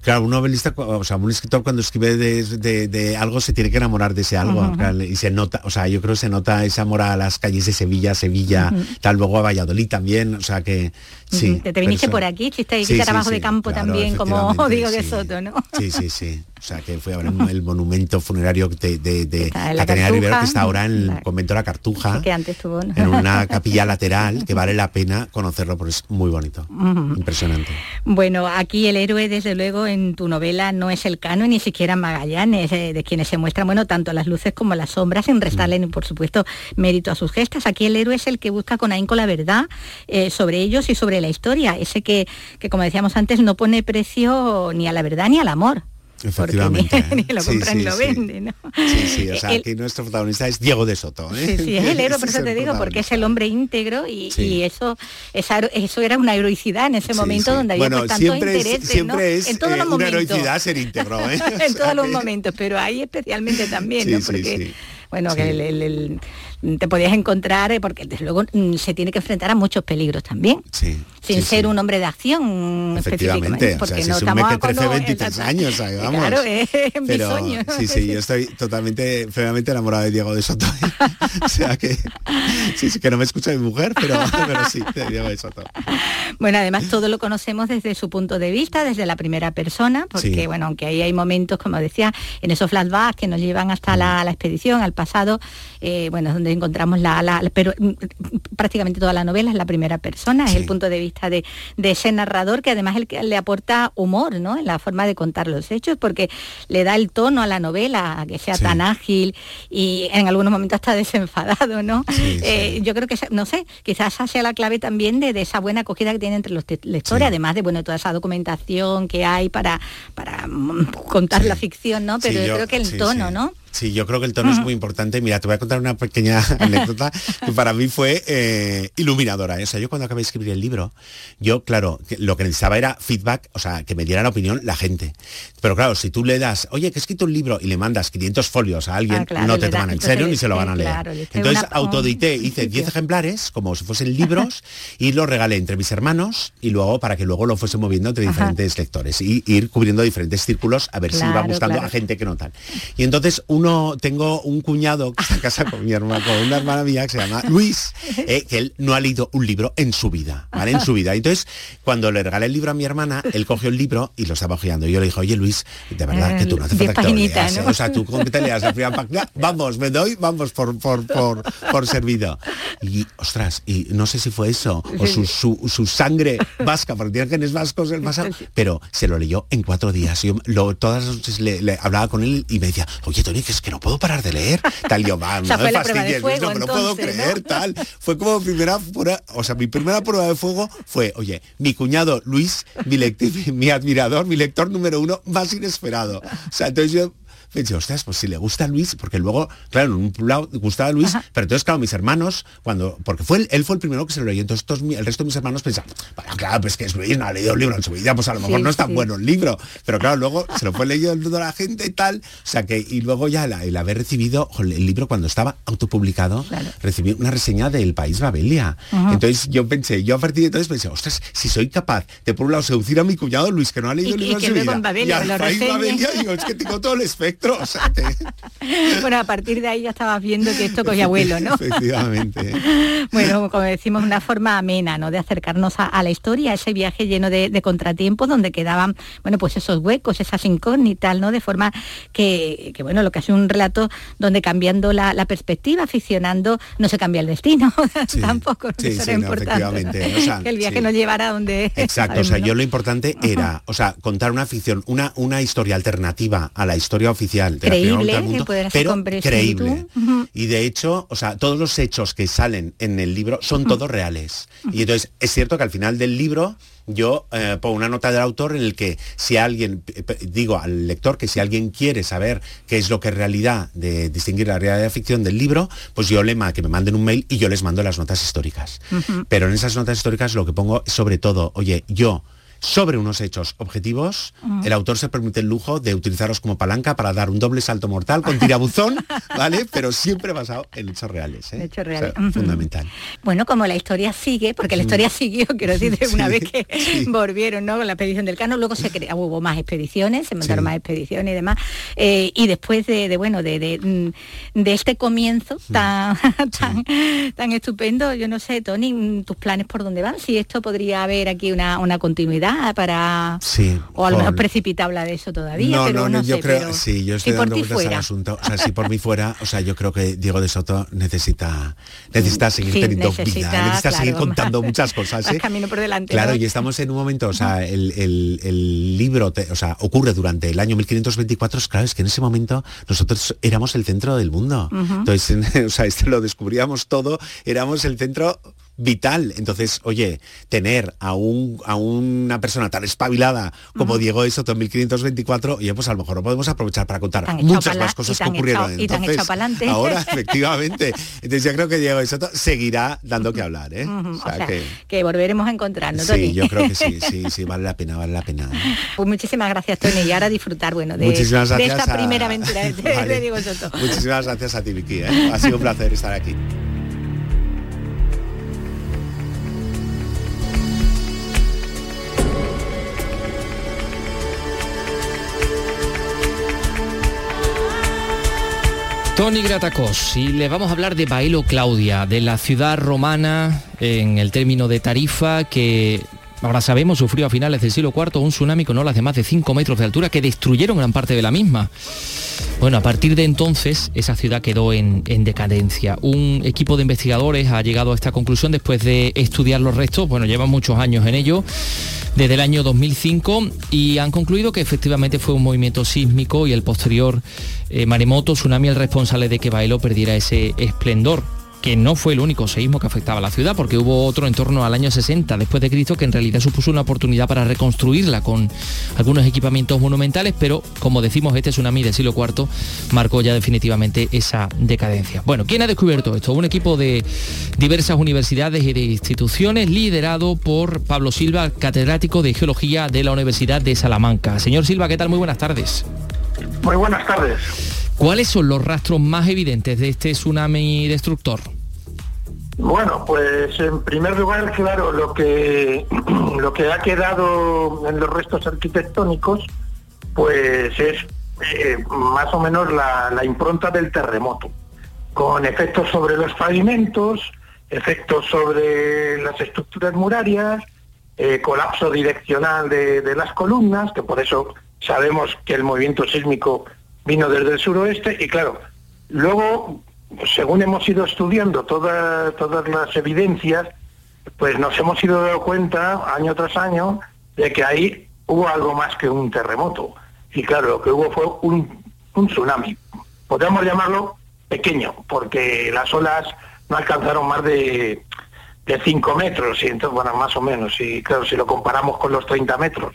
claro, un novelista, o sea, un escritor cuando escribe de, de- de algo se tiene que enamorar de ese algo, y se nota, o sea, yo creo que se nota ese amor a las calles de Sevilla, Sevilla, Ujú. tal, luego a Valladolid también, o sea que sí. Te, te viniste por aquí, hiciste ahí Sí, sí, trabajo de campo claro, también, como digo sí. Soto, ¿no? Sí, sí, sí. O sea, que fue ahora el monumento funerario de, de, de Catalina Rivero, que está ahora en el La- convento de la Cartuja, que antes tuvo ¿no? en una capilla lateral, que vale la pena conocerlo porque es muy bonito. Impresionante. Bueno, aquí el héroe, desde luego, en tu novela no es el cano ni siquiera Magallanes, eh, de quienes se muestran, bueno, tanto las luces como las sombras, sin restarle, ni, por supuesto, mérito a sus gestas. Aquí el héroe es el que busca con ahínco la verdad eh, sobre ellos y sobre la historia, ese que, que, como decíamos antes, no pone precio ni a la verdad ni al amor. Efectivamente. ¿eh? Ni lo Sí, compra ni sí, lo sí. vende, ¿no? Sí, sí, o sea, El- aquí nuestro protagonista es Diego de Soto. ¿eh? Sí, sí, es el héroe, por eso es te digo, porque es el hombre íntegro y, Sí. y eso, esa- eso era una heroicidad en ese Sí, momento sí. donde había Bueno, pues, tanto siempre es- interés es, en todos eh, los una momentos. heroicidad ser íntegro, ¿eh? en todos los momentos, pero ahí especialmente también, Sí, ¿no? sí, Porque, sí. bueno, Sí. que el- el- el- te podías encontrar, eh, porque desde luego mm, se tiene que enfrentar a muchos peligros también, Sí. Sin sí, ser sí. un hombre de acción Efectivamente, específicamente, o porque sea, si no es un crece cuando- 23 años. Claro, es Pero bisoño, ¿no? sí, sí, yo estoy totalmente, plenamente enamorado de Diego de Soto. o sea que, sí, sí, que no me escucha mi mujer, pero, pero sí, de Diego de Soto. Bueno, además todo lo conocemos desde su punto de vista, desde la primera persona, porque Sí. bueno, aunque ahí hay momentos, como decía, en esos flashbacks que nos llevan hasta la, la expedición, al pasado, eh, bueno, es donde encontramos la, la- la- pero mm, prácticamente toda la novela es la primera persona, es el punto de vista de, de ese narrador que además el que le aporta humor, ¿no? En la forma de contar los hechos, porque le da el tono a la novela, a que sea tan ágil y en algunos momentos hasta desenfadado, ¿no? Eh, yo creo que, no sé, quizás esa sea la clave también de, de esa buena acogida que tiene entre los lectores, además de, bueno, toda esa documentación que hay para, para mm, contar la ficción, ¿no? Pero yo, yo- creo que el tono. ¿no? Sí, yo creo que el tono es muy importante. Mira, te voy a contar una pequeña anécdota que para mí fue eh, iluminadora. ¿eh? O sea, yo cuando acabé de escribir el libro, yo, claro, lo que necesitaba era feedback, o sea, que me diera la opinión la gente. Pero claro, si tú le das, oye, que he escrito un libro y le mandas 500 folios a alguien, Ah, claro, no te toman en serio ni se lo van a leer. claro, Entonces autodité, hice 10 principio. ejemplares, como si fuesen libros, y los regalé entre mis hermanos y luego para que luego lo fuese moviendo entre Ajá. diferentes lectores y ir cubriendo diferentes círculos a ver si iba gustando a gente que no tal. Y entonces uno, tengo un cuñado que está en casa con mi hermana, con una hermana mía que se llama Luis, eh, que él no ha leído un libro en su vida, ¿vale? En su vida. Entonces, cuando le regalé el libro a mi hermana, él cogió el libro y lo estaba hojeando. Y yo le dije, oye Luis, de verdad que tú no hace falta que te lo. ¿eh? O sea, tú con que te leas la primera página, vamos, me doy, vamos por, por, por, por servido. Y, ostras, y no sé si fue eso, o su, su, su sangre vasca, porque tiene genes vascos el pasado, pero se lo leyó en cuatro días. Yo lo, todas las noches le, le hablaba con él y me decía, oye Tony, es que no puedo parar de leer. Tal, yo, va, O sea, no me fastidies, fuego, no me lo puedo creer, tal. Fue como primera prueba, o sea, mi primera prueba de fuego fue, oye, mi cuñado Luis, mi, mi admirador, mi lector número uno, más inesperado. O sea, entonces yo pensé, ostras, pues si le gusta a Luis, porque luego, claro, en un lado gustaba a Luis, pero entonces, claro, mis hermanos, cuando, porque fue él, fue el primero que se lo leyó, entonces todos el resto de mis hermanos pensaban, bueno, claro, pues que es Luis, no ha leído el libro en su vida, pues a lo mejor Sí, no es tan sí. bueno el libro, pero claro, luego se lo fue leyendo la gente y tal, o sea que, y luego ya la- el haber recibido el libro cuando estaba autopublicado, recibí una reseña del País Babelia. Ajá. Entonces yo pensé, yo a partir de entonces pensé, ostras, si soy capaz de por un lado seducir a mi cuñado Luis, que no ha leído Y- el y libro que en su vida, en Babelia y al País reseñe. Babelia, digo, es que tengo todo el espectro, que... Bueno, a partir de ahí ya estabas viendo que esto cogía vuelo, ¿no? Efectivamente. Bueno, como decimos, una forma amena, ¿no? De acercarnos a, a la historia, ese viaje lleno de, de contratiempos donde quedaban, bueno, pues esos huecos, esas incógnitas, ¿no? De forma que, que, bueno, lo que hace un relato donde cambiando la, la perspectiva, aficionando, no se cambia el destino, tampoco, ¿no? Sí, eso sí, era no, importante. ¿no? efectivamente, o sea, que el viaje nos llevara a donde... Exacto, o sea, yo lo importante era, o sea, contar una ficción, una, una historia alternativa a la historia oficial de Creíble, mundo, pero creíble. Y de hecho, o sea, todos los hechos que salen en el libro son todos reales. Y entonces es cierto que al final del libro yo eh, pongo una nota del autor en el que si alguien, eh, digo al lector que si alguien quiere saber qué es lo que es realidad, de distinguir la realidad de la ficción del libro, pues yo le ma- que me manden un mail y yo les mando las notas históricas. Pero en esas notas históricas lo que pongo es sobre todo, oye, yo sobre unos hechos objetivos, Ujú. el autor se permite el lujo de utilizarlos como palanca para dar un doble salto mortal con tirabuzón, ¿vale? Pero siempre basado en hechos reales. ¿eh? Hechos O sea, reales. Ujú. fundamental. Bueno, como la historia sigue, porque la historia siguió, quiero decir, de una Sí, vez que volvieron ¿no? con la expedición del Cano, luego se crea- hubo más expediciones, se montaron Sí. más expediciones y demás, eh, y después de, de, bueno, de, de, mm, de este comienzo Mm. tan, tan, tan estupendo, yo no sé, Tony, mm, tus planes por dónde van, si esto podría haber aquí una, una continuidad, para Sí. o a lo mejor precipita hablar de eso todavía, no, pero no, no, no, yo sé, creo, pero sí, yo estoy si dando vueltas al asunto. O sea, si por mí fuera, o sea, yo creo que Diego de Soto necesita, necesita seguir Sí, teniendo necesita, vida, necesita seguir contando más- muchas cosas. ¿eh? camino por delante. Claro, y estamos en un momento, o sea, el, el- el libro, te- o sea, ocurre durante el año 1524, claro, es que en ese momento nosotros éramos el centro del mundo. Entonces, en- o sea, esto lo descubríamos todo, éramos el centro vital. Entonces, oye, tener a, un, a una persona tan espabilada como Diego de Soto en 1524, oye, pues a lo mejor lo podemos aprovechar para contar Tan muchas más cosas y que tan ocurrieron y tan entonces. echado pa'lante. Ahora, efectivamente. Entonces yo creo que Diego de Soto seguirá dando que hablar, ¿eh? Ujú, O sea, o sea, que- que volveremos a encontrarnos, Tony. Sí, yo creo que sí, sí, sí, vale la pena, vale la pena. ¿eh? Pues muchísimas gracias, Tony, y ahora disfrutar, bueno, de, de esta a- primera aventura de. Diego Soto. Muchísimas gracias a ti, Vicky. ¿eh? Ha sido un placer estar aquí. Tony Gratacos, y le vamos a hablar de Baelo Claudia, de la ciudad romana en el término de Tarifa, que ahora sabemos sufrió a finales del siglo IV un tsunami con olas de más de 5 metros de altura que destruyeron gran parte de la misma. Bueno, a partir de entonces esa ciudad quedó en, en decadencia. Un equipo de investigadores ha llegado a esta conclusión después de estudiar los restos, bueno, llevan muchos años en ello, desde el año 2005, y han concluido que efectivamente fue un movimiento sísmico y el posterior eh, maremoto, tsunami, el responsable de que Baelo perdiera ese esplendor que no fue el único seísmo que afectaba a la ciudad, porque hubo otro en torno al año 60 después de Cristo que en realidad supuso una oportunidad para reconstruirla con algunos equipamientos monumentales, pero como decimos, este tsunami del siglo IV marcó ya definitivamente esa decadencia. Bueno, ¿quién ha descubierto esto? Un equipo de diversas universidades y de instituciones liderado por Pablo Silva, catedrático de Geología de la Universidad de Salamanca. Señor Silva, ¿qué tal? Muy buenas tardes. Muy buenas tardes. ¿Cuáles son los rastros más evidentes de este tsunami destructor? Bueno, pues en primer lugar, claro, lo que lo que ha quedado en los restos arquitectónicos, pues es eh, más o menos la, impronta del terremoto, con efectos sobre los pavimentos, efectos sobre las estructuras murarias, eh, colapso direccional de las columnas, que por eso sabemos que el movimiento sísmico vino desde el suroeste, y claro, luego según hemos ido estudiando toda- todas las evidencias, pues nos hemos ido dando cuenta año tras año de que ahí hubo algo más que un terremoto. Y claro, lo que hubo fue un, un tsunami. Podríamos llamarlo pequeño, porque las olas no alcanzaron más de, de 5 metros, y entonces, bueno, más o menos. Y claro, si lo comparamos con los 30 metros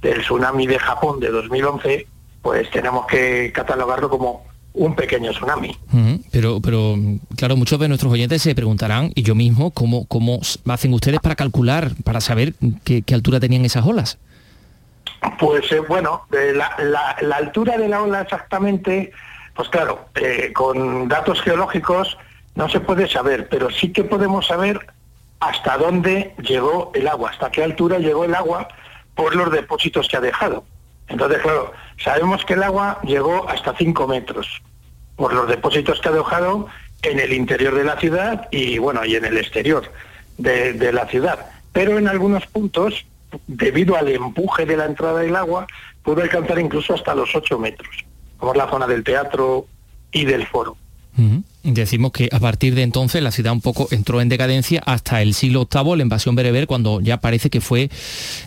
del tsunami de Japón de 2011, pues tenemos que catalogarlo como un pequeño tsunami. Pero, pero claro, muchos de nuestros oyentes se preguntarán, y yo mismo, ¿cómo, cómo hacen ustedes para calcular, para saber qué, qué altura tenían esas olas? Pues eh, bueno, eh, la, la- la altura de la ola exactamente, pues claro, eh, con datos geológicos no se puede saber, pero sí que podemos saber hasta dónde llegó el agua, hasta qué altura llegó el agua por los depósitos que ha dejado. Entonces, claro, sabemos que el agua llegó hasta 5 metros por los depósitos que ha dejado en el interior de la ciudad y bueno, y en el exterior de, la ciudad. Pero en algunos puntos, debido al empuje de la entrada del agua, pudo alcanzar incluso hasta los 8 metros, como la zona del teatro y del foro. Decimos que a partir de entonces la ciudad un poco entró en decadencia hasta el siglo VIII, la invasión bereber, cuando ya parece que fue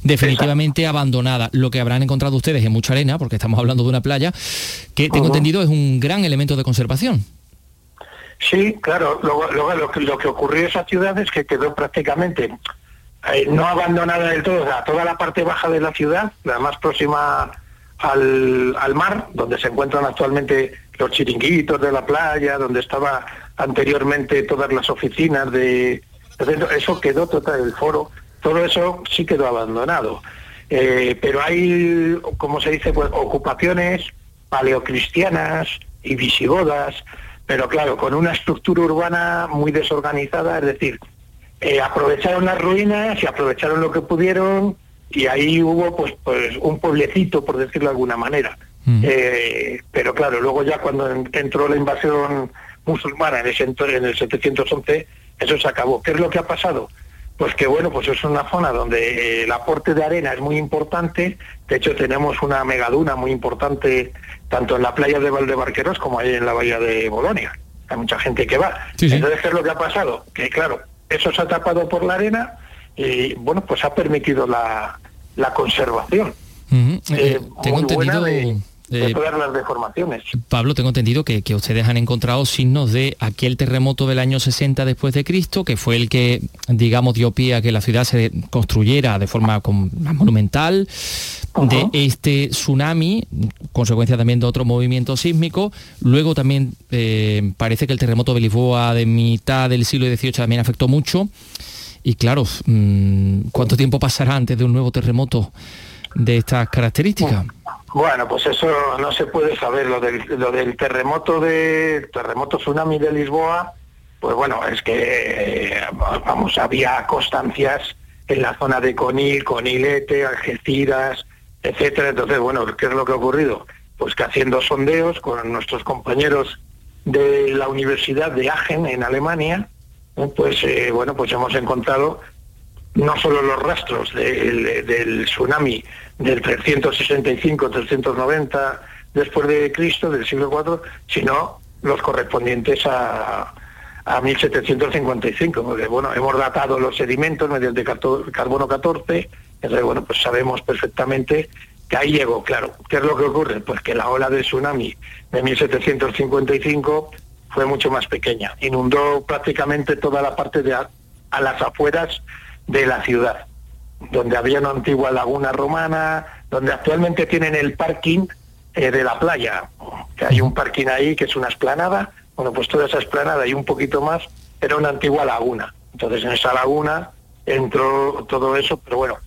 definitivamente abandonada. Lo que habrán encontrado ustedes en mucha arena, porque estamos hablando de una playa, que tengo entendido es un gran elemento de conservación. Sí, claro, lo que ocurrió en esa ciudad es que quedó prácticamente eh, no abandonada del todo, o sea, toda la parte baja de la ciudad, la más próxima al, al mar, donde se encuentran actualmente los chiringuitos de la playa, donde estaba anteriormente todas las oficinas de... Eso quedó total, el foro, todo eso sí quedó abandonado. Eh, pero hay, como se dice, pues ocupaciones paleocristianas y visigodas, pero claro, con una estructura urbana muy desorganizada, es decir, eh, aprovecharon las ruinas y aprovecharon lo que pudieron y ahí hubo pues, pues un pueblecito, por decirlo de alguna manera. Eh, pero claro, luego ya cuando en- entró la invasión musulmana en, ese ento- en el 711, eso se acabó. ¿Qué es lo que ha pasado? pues que bueno, pues es una zona donde el aporte de arena es muy importante. De hecho, tenemos una megaduna muy importante tanto en la playa de Valdebarqueros como ahí en la bahía de Bolonia. Hay mucha gente que va. Entonces, ¿qué es lo que ha pasado? Que claro, eso se ha tapado por la arena y bueno, pues ha permitido la, la conservación. Eh, tengo entendido... de eh, todas las deformaciones. Pablo, tengo entendido que, ustedes han encontrado signos de aquel terremoto del año 60 después de Cristo, que fue el que, digamos, dio pie a que la ciudad se construyera de forma más monumental, de este tsunami, consecuencia también de otro movimiento sísmico. Luego también eh, parece que el terremoto de Lisboa de mitad del siglo XVIII también afectó mucho. Y claro, mm, ¿cuánto tiempo pasará antes de un nuevo terremoto de estas características? Bueno, pues eso no se puede saber. Lo del, lo del terremoto de terremoto tsunami de Lisboa, pues bueno, es que eh, vamos, había constancias en la zona de Conil, Conilete, Algeciras, etcétera. Entonces, bueno, ¿qué es lo que ha ocurrido? Pues que haciendo sondeos con nuestros compañeros de la Universidad de Aachen en Alemania, pues eh, bueno, pues hemos encontrado no solo los rastros del tsunami del 365-390 después de Cristo, del siglo IV, sino los correspondientes a, a 1755, porque bueno, hemos datado los sedimentos mediante carbono 14, entonces bueno, pues sabemos perfectamente que ahí llegó, claro. ¿Qué es lo que ocurre? Pues que la ola del tsunami de 1755 fue mucho más pequeña, inundó prácticamente toda la parte de a las afueras de la ciudad donde había una antigua laguna romana, donde actualmente tienen el parking eh, de la playa, que hay un parking ahí que es una esplanada, bueno, pues toda esa esplanada y un poquito más era una antigua laguna. Entonces en esa laguna entró todo eso, pero bueno,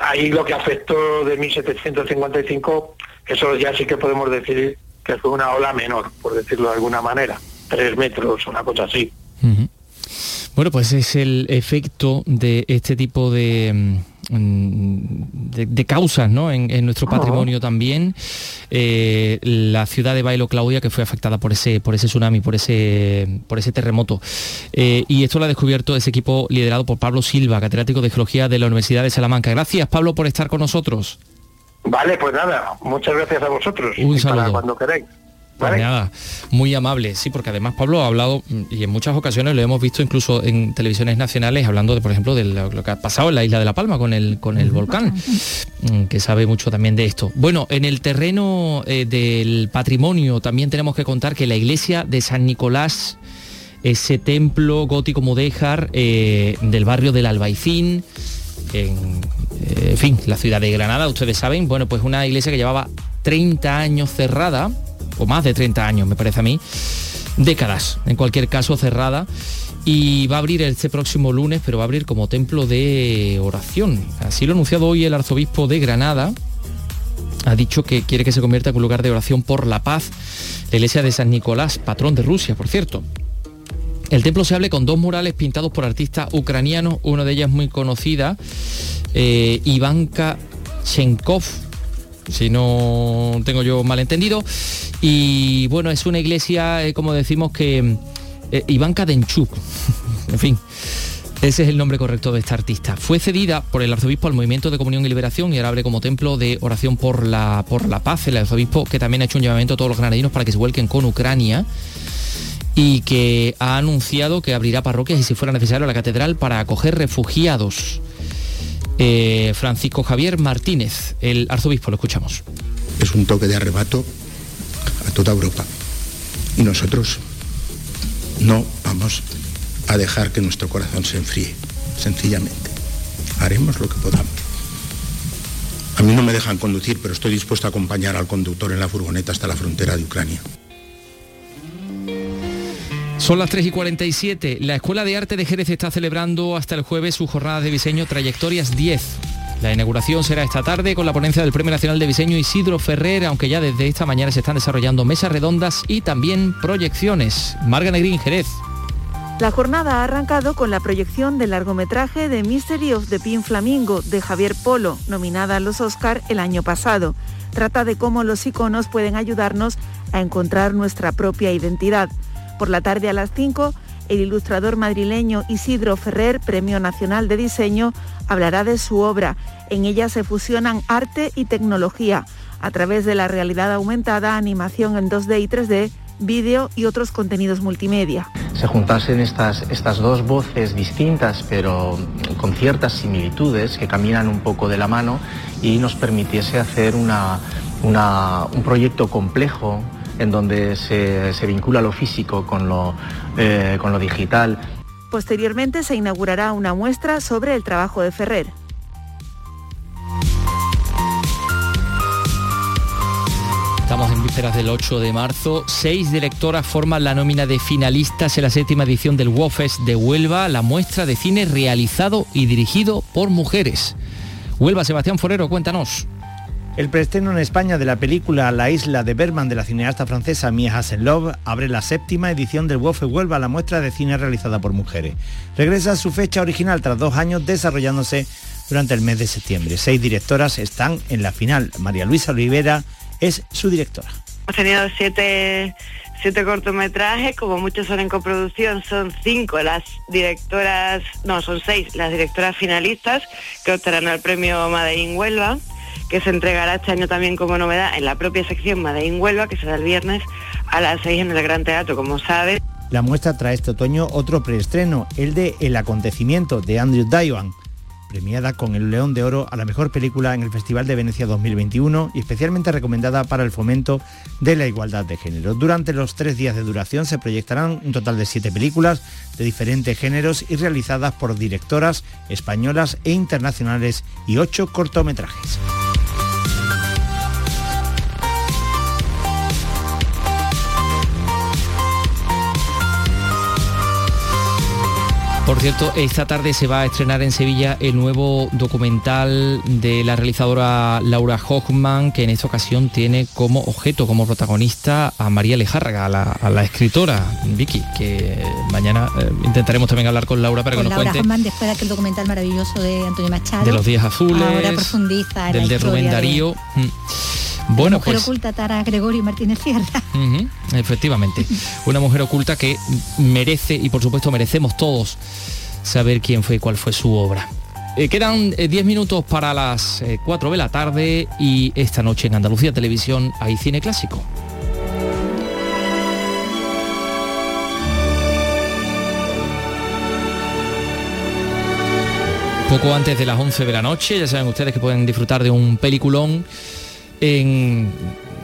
ahí lo que afectó de 1755, eso ya sí que podemos decir que fue una ola menor, por decirlo de alguna manera, tres metros, una cosa así. Bueno, pues es el efecto de este tipo de, mm, de, causas ¿no? en, nuestro patrimonio también. Eh, la ciudad de Bailo Claudia que fue afectada por ese, por ese tsunami, por ese, por ese terremoto. Eh, y esto lo ha descubierto ese equipo liderado por Pablo Silva, catedrático de Geología de la Universidad de Salamanca. Gracias, Pablo, por estar con nosotros. Vale, pues nada, muchas gracias a vosotros. Un saludo. cuando queráis. Pues nada, muy amable, sí, porque además Pablo ha hablado, mm, y en muchas ocasiones lo hemos visto incluso en televisiones nacionales, hablando de, por ejemplo, de lo, que ha pasado en la isla de La Palma con el, con el volcán, mm, que sabe mucho también de esto. Bueno, en el terreno eh, del patrimonio también tenemos que contar que la iglesia de San Nicolás, ese templo gótico mudéjar eh, del barrio del Albaicín, en, eh, en fin, la ciudad de Granada, ustedes saben, bueno, pues una iglesia que llevaba 30 años cerrada, o más de 30 años, me parece a mí, décadas, en cualquier caso cerrada, y va a abrir este próximo lunes, pero va a abrir como templo de oración. Así lo ha anunciado hoy el arzobispo de Granada, ha dicho que quiere que se convierta en un lugar de oración por la paz, la iglesia de San Nicolás, patrón de Rusia, por cierto. El templo se abre con dos murales pintados por artistas ucranianos, una de ellas muy conocida, eh, Ivanka Chenkov, si no tengo yo malentendido. Y bueno, es una iglesia, eh, como decimos, que eh, Ivanka Denchuk, en fin. Ese es el nombre correcto de esta artista. Fue cedida por el arzobispo al Movimiento de Comunión y Liberación y ahora abre como templo de oración por la, por la paz. El arzobispo que también ha hecho un llamamiento a todos los granadinos para que se vuelquen con Ucrania y que ha anunciado que abrirá parroquias y si fuera necesario la catedral para acoger refugiados. Eh, Francisco Javier Martínez, el arzobispo, lo escuchamos. Es un toque de arrebato a toda Europa. Y nosotros no vamos a dejar que nuestro corazón se enfríe, sencillamente. Haremos lo que podamos. A mí no me dejan conducir, pero estoy dispuesto a acompañar al conductor en la furgoneta hasta la frontera de Ucrania. Son las 3 y 47. La Escuela de Arte de Jerez está celebrando hasta el jueves su jornada de diseño Trayectorias 10. La inauguración será esta tarde con la ponencia del Premio Nacional de Diseño Isidro Ferrer, aunque ya desde esta mañana se están desarrollando mesas redondas y también proyecciones. Marga Negrín, Jerez. La jornada ha arrancado con la proyección del largometraje de Mystery of the Pink Flamingo de Javier Polo, nominada a los Oscar el año pasado. Trata de cómo los iconos pueden ayudarnos a encontrar nuestra propia identidad. Por la tarde a las 5, El ilustrador madrileño Isidro Ferrer, Premio Nacional de Diseño, hablará de su obra. En ella se fusionan arte y tecnología a través de la realidad aumentada, animación en 2D y 3D, vídeo y otros contenidos multimedia. Se juntasen estas, estas dos voces distintas pero con ciertas similitudes que caminan un poco de la mano y nos permitiese hacer una, un proyecto complejo en donde se, vincula lo físico con lo, eh, con lo digital. Posteriormente se inaugurará una muestra sobre el trabajo de Ferrer. Estamos en vísperas del 8 de marzo. Seis directoras forman la nómina de finalistas en la séptima edición del WOFES de Huelva, la muestra de cine realizado y dirigido por mujeres. Huelva, Sebastián Forero, cuéntanos. El preestreno en España de la película La isla de Berman de la cineasta francesa Mia Love abre la séptima edición del WOFES Huelva, la muestra de cine realizada por mujeres. Regresa a su fecha original tras dos años desarrollándose durante el mes de septiembre. Seis directoras están en la final. María Luisa Olivera, es su directora. Hemos tenido siete, siete cortometrajes, como muchos son en coproducción, son cinco las directoras, no, son seis las directoras finalistas que optarán al premio Madein Huelva que se entregará este año también como novedad en la propia sección Madein Huelva, que será el viernes a las seis en el Gran Teatro, como sabe. La muestra trae este otoño otro preestreno, el de El acontecimiento de Andrew Diwan, premiada con el León de Oro a la mejor película en el Festival de Venecia 2021 y especialmente recomendada para el fomento de la igualdad de género. Durante los tres días de duración se proyectarán un total de siete películas de diferentes géneros y realizadas por directoras españolas e internacionales y ocho cortometrajes. Por cierto, esta tarde se va a estrenar en Sevilla el nuevo documental de la realizadora Laura Hochman, que en esta ocasión tiene como objeto, como protagonista a María Lejárraga, a la, escritora Vicky, que mañana eh, intentaremos también hablar con Laura para que nos Laura cuente. Hochman, después de aquel documental maravilloso de Antonio Machado. De los días azules. Ahora profundiza del de Rubén Darío. Mm. Bueno, mujer pues, oculta Tara Gregorio Martínez Sierra. efectivamente, una mujer oculta que merece y por supuesto merecemos todos saber quién fue y cuál fue su obra. Eh, quedan 10 eh, minutos para las 4 eh, de la tarde y esta noche en Andalucía Televisión hay cine clásico. Poco antes de las 11 de la noche, ya saben ustedes que pueden disfrutar de un peliculón en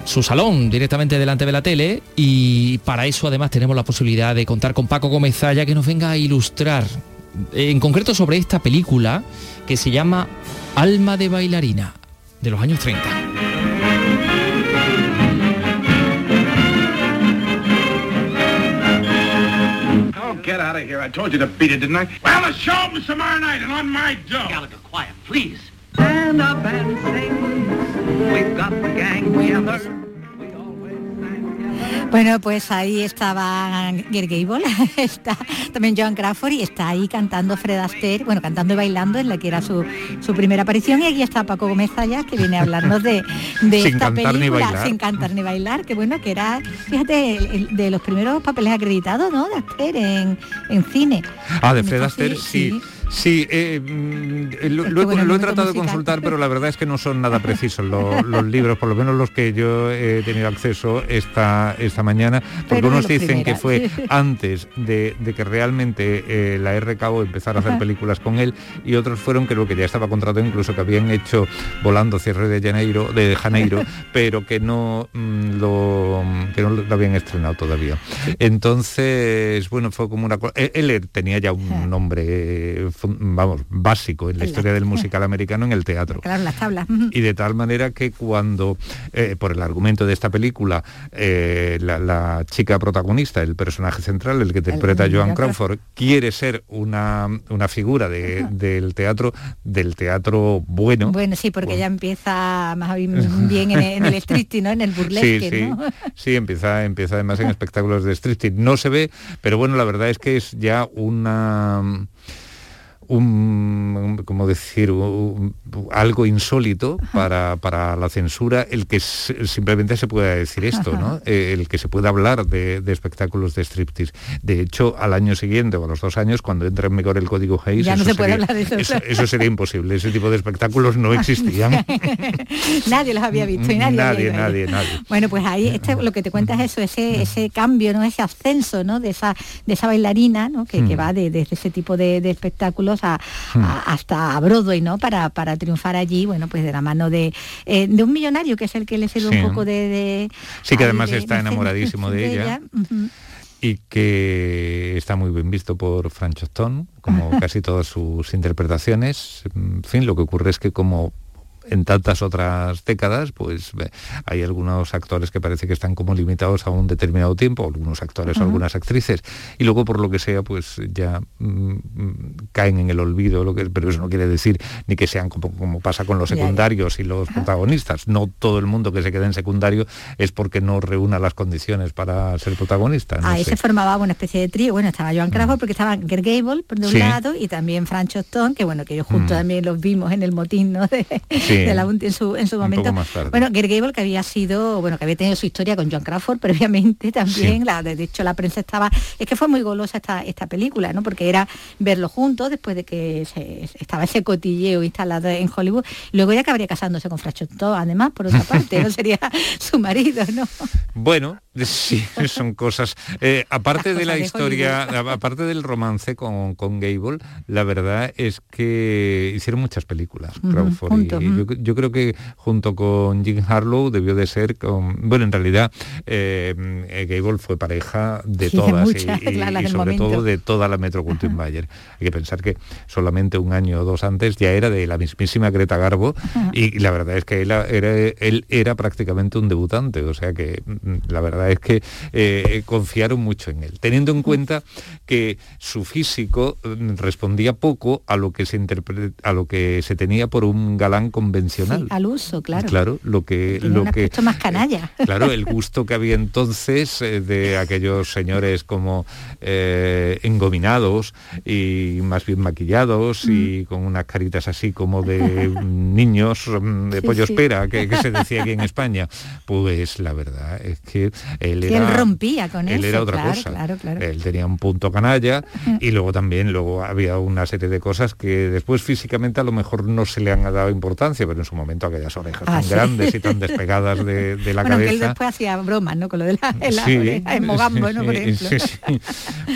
su salón directamente delante de la tele y para eso además tenemos la posibilidad de contar con Paco Gómez Zaya que nos venga a ilustrar en concreto sobre esta película que se llama Alma de bailarina de los años 30. get out of here. I told you to beat it, didn't I? Well, the show tomorrow night and on my dough. Gallagher, quiet, please. Stand up and sing. We've got the gang together. Bueno, pues ahí estaba Gary Gable, está también Joan Crawford y está ahí cantando Fred Astaire, bueno, cantando y bailando en la que era su, primera aparición y aquí está Paco Gómez Zayas que viene a hablarnos de, esta película sin cantar ni bailar, que bueno, que era, fíjate, de los primeros papeles acreditados, ¿no? De Astaire en, en cine. Ah, de Fred Astaire, sí. Sí, eh, mm, lo, he, tratado de consultar, pero la verdad es que no son nada precisos. Los, libros, por lo menos los que yo he tenido acceso esta, esta mañana, porque unos dicen que fue antes de, que realmente eh, la RKO empezara a hacer películas con él y otros fueron que lo que ya estaba contratado, incluso que habían hecho volando cierre de Janeiro, de Janeiro, pero que no, mm, lo, que no lo habían estrenado todavía. Entonces, bueno, fue como una cosa... Él tenía ya un nombre vamos, básico en la historia del musical americano en el teatro. Claro, las tablas. Y de tal manera que cuando, eh, por el argumento de esta película, eh, la, chica protagonista, el personaje central, el que interpreta Joan Crawford, quiere ser una, una figura del teatro, del teatro bueno. Bueno, sí, porque ya empieza más bien en el, en ¿no? En el burlesque, sí, sí. Sí, empieza, empieza además en espectáculos de street No se ve, pero bueno, la verdad es que es ya una un, como decir, algo insólito para, la censura el que simplemente se pueda decir esto, ¿no? Eh, el que se pueda hablar de, espectáculos de striptease. De hecho, al año siguiente o a los dos años, cuando entra en vigor el código Hayes, eso, sería, eso. sería imposible. Ese tipo de espectáculos no existían. nadie los había visto y nadie, nadie, nadie, nadie, Bueno, pues ahí este, lo que te cuenta es eso, ese, ese cambio, ¿no? Ese ascenso, ¿no? De esa, de esa bailarina, ¿no? Que, que va desde ese tipo de, espectáculos a, hasta Broadway, ¿no? Para, para triunfar allí, bueno, pues de la mano de, eh, de un millonario que es el que le sirve un poco de, sí, que además está enamoradísimo de, ella. y que está muy bien visto por Francho Stone, como casi todas sus interpretaciones. En fin, lo que ocurre es que como en tantas otras décadas, pues hay algunos actores que parece que están como limitados a un determinado tiempo, algunos actores o algunas actrices, y luego por lo que sea, pues ya mm, caen en el olvido, lo que, pero eso no quiere decir ni que sean como, como pasa con los secundarios y los protagonistas. No todo el mundo que se queda en secundario es porque no reúna las condiciones para ser protagonista. Ahí se formaba una especie de trío, bueno, estaba Joan Crawford mm. porque estaba Gert Gable por de un lado y también Francho Stone, que bueno, que ellos juntos mm. también los vimos en el motín, ¿no? De, de la en su, en su momento. Bueno, Gert Gable que había sido, bueno, que había tenido su historia con John Crawford previamente también, la, de hecho la prensa estaba, es que fue muy golosa esta, esta película, ¿no? Porque era verlo juntos después de que estaba ese cotilleo instalado en Hollywood, luego ya acabaría casándose con Frachotto, además, por otra parte, no sería su marido, ¿no? Bueno, sí, son cosas. Eh, aparte de la historia, aparte del romance con, con Gable, la verdad es que hicieron muchas películas, Crawford y, yo, creo que junto con Jim Harlow debió de ser, con, bueno, en realidad eh, eh, Gable fue pareja de todas y, sobre todo de toda la Metro Mayer. Hay que pensar que solamente un año o dos antes ya era de la mismísima Greta Garbo y, la verdad es que él era, él era prácticamente un debutante, o sea que mm, la verdad es que eh, confiaron mucho en él, teniendo en cuenta que su físico mm, respondía poco a lo que se a lo que se tenía por un galán convencional. al uso, claro. Claro, lo que... lo que más canalla. claro, el gusto que había entonces eh, de aquellos señores como eh, engominados y más bien maquillados y mm. con unas caritas así como de niños mm, de pollo espera, que, se decía aquí en España. Pues la verdad es que él era... él rompía con él era otra cosa. Él tenía un punto canalla y luego también luego había una serie de cosas que después físicamente a lo mejor no se le han dado importancia, pero en su momento aquellas orejas ah, tan grandes y tan despegadas de, la bueno, cabeza. Él después hacía bromas, ¿no? Con lo de la, en Mogambo, ¿no? Por ejemplo.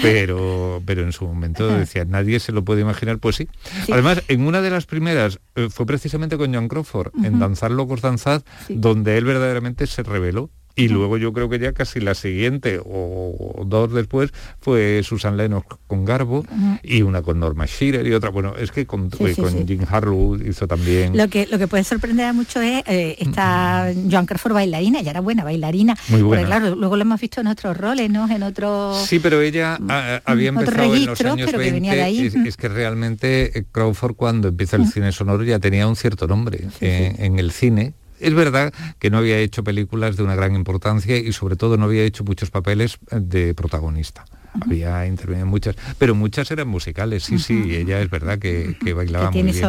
Pero, pero en su momento decía, nadie se lo puede imaginar, pues sí. Además, en una de las primeras eh, fue precisamente con John Crawford, en Danzar Locos Danzad, donde él verdaderamente se reveló y luego yo creo que ya casi la siguiente o dos después fue Susan Lennox con Garbo y una con Norma Shearer y otra, bueno, es que con, con Jim Harlow hizo también... Lo que, lo que puede sorprender a mucho es eh, esta Joan Crawford bailarina, ella era buena bailarina, Muy buena. porque claro, luego lo hemos visto en otros roles, ¿no? En otros... Sí, pero ella había empezado en los años 20, Es, que realmente eh, Crawford cuando empieza el cine sonoro ya tenía un cierto nombre eh, en el cine es verdad que no había hecho películas de una gran importancia y sobre todo no había hecho muchos papeles de protagonista. Había intervenido en muchas, pero muchas eran musicales, sí, sí, ella es verdad que, bailaba muy bien.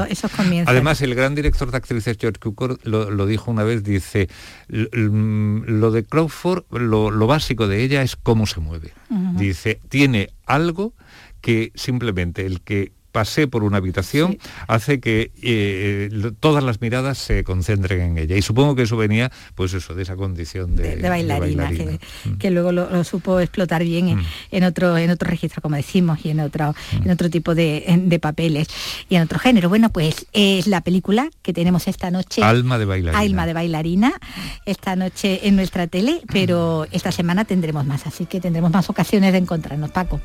Además, el gran director de actrices George Cukor lo, dijo una vez, dice, lo de Crawford, lo, básico de ella es cómo se mueve. Dice, tiene algo que simplemente el que pasé por una habitación hace que eh, todas las miradas se concentren en ella. Y supongo que eso venía, pues eso, de esa condición de, bailarina, mm. Que, luego lo, supo explotar bien mm. en, otro, en otro registro, como decimos, y en otro, mm. en otro tipo de, papeles y en otro género. Bueno, pues es la película que tenemos esta noche. Alma de bailarina. Alma de bailarina, esta noche en nuestra tele, pero esta semana tendremos más, así que tendremos más ocasiones de encontrarnos, Paco.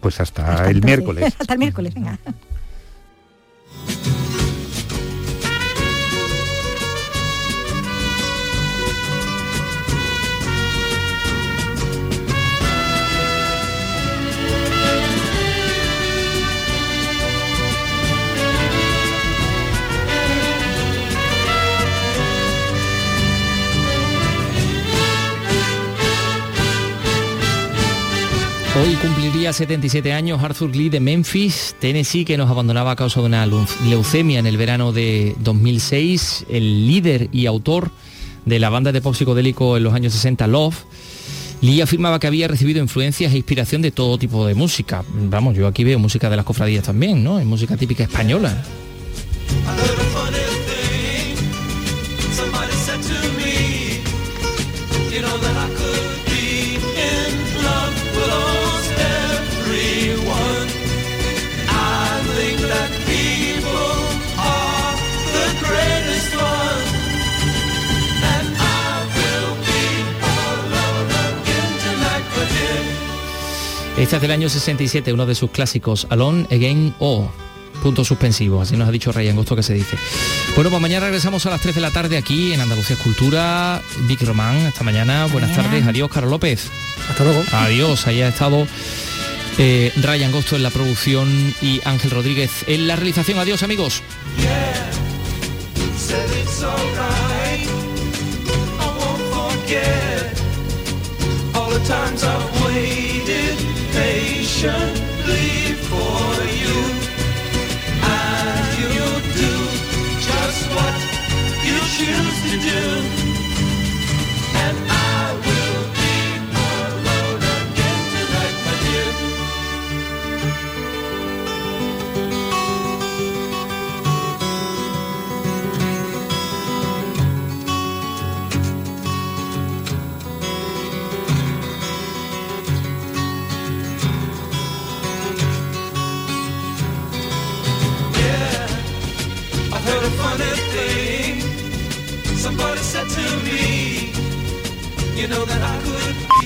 Pues hasta, el miércoles. hasta el miércoles, venga. Hoy cumpliría 77 años Arthur Lee de Memphis, Tennessee, que nos abandonaba a causa de una leucemia en el verano de 2006, el líder y autor de la banda de pop psicodélico en los años 60, Love. Lee afirmaba que había recibido influencias e inspiración de todo tipo de música. Vamos, yo aquí veo música de las cofradías también, ¿no? Es música típica española. Este es del año 67, uno de sus clásicos, Alone Again O. Punto suspensivo, así nos ha dicho Rey Angosto que se dice. Bueno, pues mañana regresamos a las 3 de la tarde aquí en Andalucía Escultura. Vic Román, esta mañana. Buenas tardes. Adiós, Carlos López. Hasta luego. Adiós. Ahí ha estado eh, Ray Angosto en la producción y Ángel Rodríguez en la realización. Adiós, amigos. Patiently for you. And you'll do just what you choose to do funny thing. Somebody said to me, you know that I could.